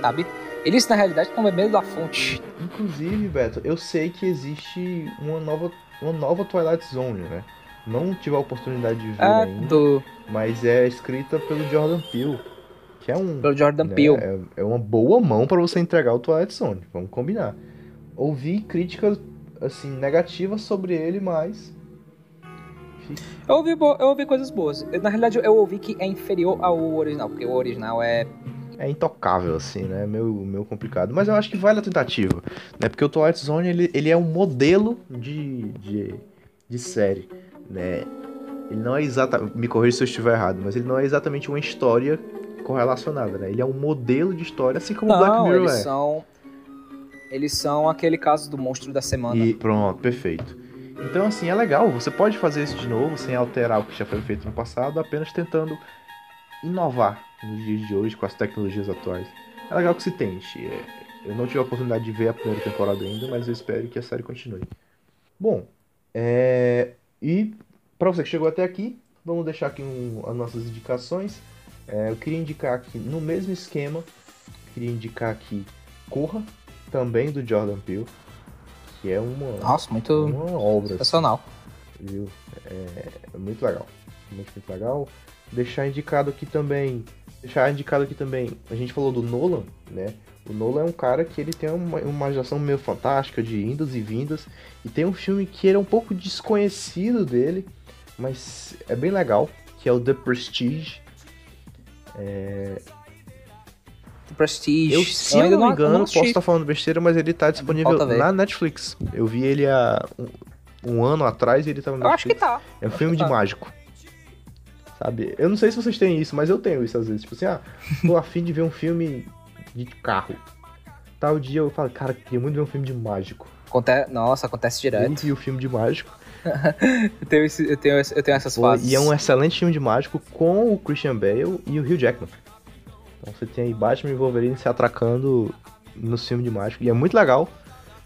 sabe? Eles, na realidade, estão bebendo da fonte. Inclusive, Beto, eu sei que existe uma nova, uma nova Twilight Zone, né? Não tive a oportunidade de ver É, ainda, mas é escrita pelo Jordan Peele, que é um pelo Jordan né, Peele. É, é uma boa mão pra você entregar o Twilight Zone, vamos combinar. Ouvi críticas assim negativas sobre ele, mas Eu, ouvi, bo- eu ouvi coisas boas. Na realidade, eu ouvi que é inferior ao original, porque o original é. é intocável assim, né? Meio, meio complicado, mas eu acho que vale a tentativa, né? Porque o Twilight Zone ele, ele é um modelo de, de, de série, né? Ele não é exatamente, me corrija se eu estiver errado, mas ele não é exatamente uma história correlacionada, né? Ele é um modelo de história, assim como o Black Mirror eles é. são. Eles são aquele caso do monstro da semana. E pronto, perfeito. Então, assim, é legal. Você pode fazer isso de novo, sem alterar o que já foi feito no passado, apenas tentando inovar nos dias de hoje com as tecnologias atuais. É legal que se tente. É, Eu não tive a oportunidade de ver a primeira temporada ainda, mas eu espero que a série continue. Bom, é... e para você que chegou até aqui, vamos deixar aqui um- as nossas indicações. É, eu queria indicar aqui, no mesmo esquema, queria indicar aqui Corra, também do Jordan Peele, que é uma, Nossa, muito uma obra, assim, sensacional. viu? É, é muito legal, muito, muito legal. Deixar indicado aqui também, deixar indicado aqui também, a gente falou do Nolan, né? O Nolan é um cara que ele tem uma uma imaginação meio fantástica de indas e vindas, e tem um filme que ele é um pouco desconhecido dele, mas é bem legal, que é o The Prestige. The Prestige. Eu, se eu ainda não me engano, assisti. posso estar falando besteira, mas ele tá disponível na Netflix. Eu vi ele há um, um ano atrás e ele tava na Eu acho que Netflix. tá. É um Acho filme de tá. mágico. Sabe? Eu não sei se vocês têm isso, mas eu tenho isso às vezes. Tipo assim, ah, tô afim de ver um filme de carro. tal dia eu falo, cara, queria muito ver um filme de mágico. Aconte... Nossa, acontece Eu direto. vi o filme de mágico. Eu tenho, esse- eu tenho, eu tenho essas Pô, fases. e é um excelente filme de mágico com o Christian Bale e o Hugh Jackman. Então você tem aí Batman e Wolverine se atracando no filme de mágico. E é muito legal.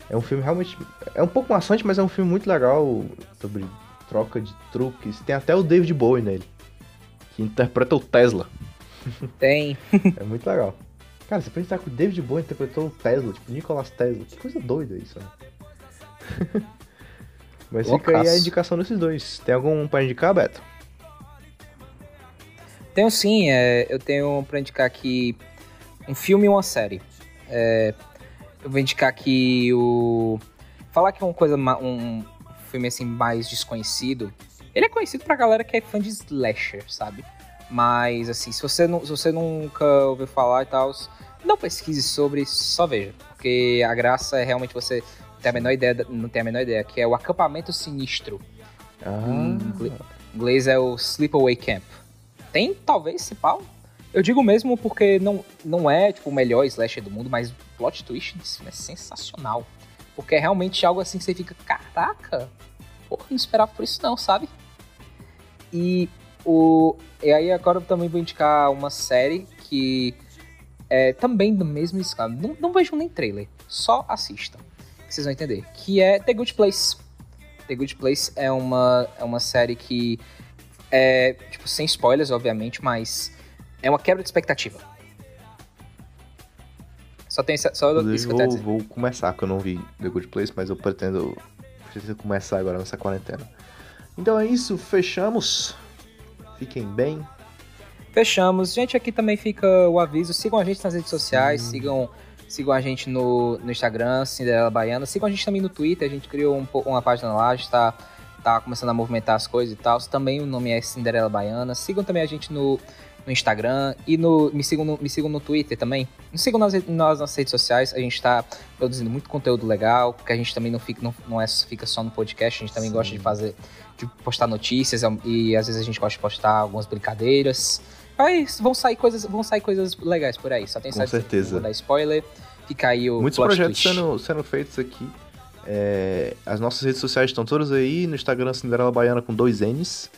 É um filme realmente. É um pouco maçante, mas é um filme muito legal sobre troca de truques. Tem até o David Bowie nele. Que interpreta o Tesla. Tem. É muito legal. Cara, você pensar que o David Bowie interpretou o Tesla, tipo, Nicolas Tesla. Que coisa doida isso, né? Mas fica aí a indicação desses dois. Tem algum pra indicar, Beto? Tenho sim, é, eu tenho pra indicar aqui um filme e uma série. É, eu vou indicar aqui o. Falar que é uma coisa, um filme assim mais desconhecido. Ele é conhecido pra galera que é fã de slasher, sabe? Mas assim, se você, não, se você nunca ouviu falar e tal, não pesquise sobre, só veja. Porque a graça é realmente você ter a menor ideia, não ter a menor ideia, que é o acampamento sinistro. Ah, em inglês é o Sleepaway Camp. Tem, talvez, esse pau. Eu digo mesmo porque não, não é tipo, o melhor slasher do mundo, mas o plot twist desse filme é sensacional. Porque é realmente algo assim que você fica, caraca, porra, não esperava por isso não, sabe? E, o, e aí agora eu também vou indicar uma série que é também do mesmo escala. Não, não vejam nem trailer, só assistam, que vocês vão entender. Que é The Good Place. The Good Place é uma, é uma série que é, tipo, sem spoilers, obviamente, mas é uma quebra de expectativa. Só tem só isso que eu a vou, dizer. vou começar, que eu não vi The Good Place, mas eu pretendo, preciso começar agora nessa quarentena. Então é isso, fechamos. Fiquem bem. Fechamos. Gente, aqui também fica o aviso. Sigam a gente nas redes sociais, sigam, sigam a gente no, no Instagram, Cinderela Baiana. Sigam a gente também no Twitter, a gente criou um uma página lá, a gente tá, tá começando a movimentar as coisas e tal. Também o nome é Cinderela Baiana. Sigam também a gente no, no Instagram e no, me, sigam no, me sigam no Twitter também. Me sigam nas, nas nossas redes sociais, a gente tá produzindo muito conteúdo legal, porque a gente também não fica, não, não é, fica só no podcast, a gente também gosta de fazer, de postar notícias e às vezes a gente gosta de postar algumas brincadeiras. Aí vão sair coisas, vão sair coisas legais por aí. Só tem Com certeza. Vou dar spoiler. Fica aí o Muitos projetos twist. sendo, sendo feitos aqui. É, as nossas redes sociais estão todas aí. No Instagram, Cinderela Baiana com dois N's.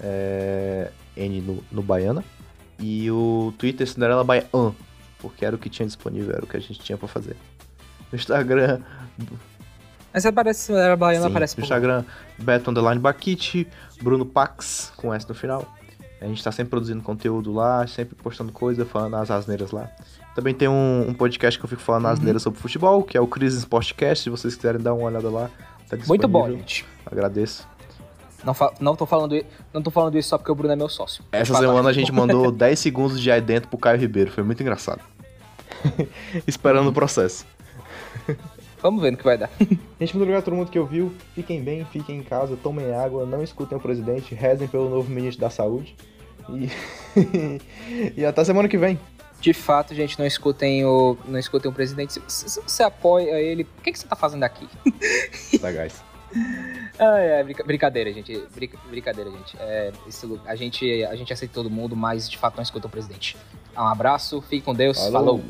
É, N no, no Baiana. E o Twitter, Cinderela Baiana. Porque era o que tinha disponível, era o que a gente tinha pra fazer. No Instagram, Mas aparece Cinderela Baiana, Sim, aparece no por Instagram, Beto Underline Baquite, Bruno Pax, com S no final. A gente tá sempre produzindo conteúdo lá, sempre postando coisa, falando as asneiras lá. Também tem um, um podcast que eu fico falando Uhum. asneiras sobre futebol, que é o Crisis Sportcast, se vocês quiserem dar uma olhada lá. Tá Muito bom, disponível. gente. Agradeço. Não, não, tô falando, não tô falando isso só porque o Bruno é meu sócio. Essa semana a gente mandou 10 segundos de aí dentro pro Caio Ribeiro, foi muito engraçado. Esperando o processo. Vamos ver no que vai dar. Gente, muito obrigado a todo mundo que ouviu. Fiquem bem, fiquem em casa, tomem água, não escutem o presidente, rezem pelo novo ministro da saúde. E, e até semana que vem. De fato, gente, não escutem o, não escutem o presidente. Se, se- você apoia ele, o que, que você tá fazendo aqui? Sagaz. Ah, é, brinca- brincadeira, gente. Brinca- brincadeira, gente. É, a, gente, a gente aceita todo mundo, mas de fato não escuta o presidente. Um abraço, fique com Deus, falou. Falou.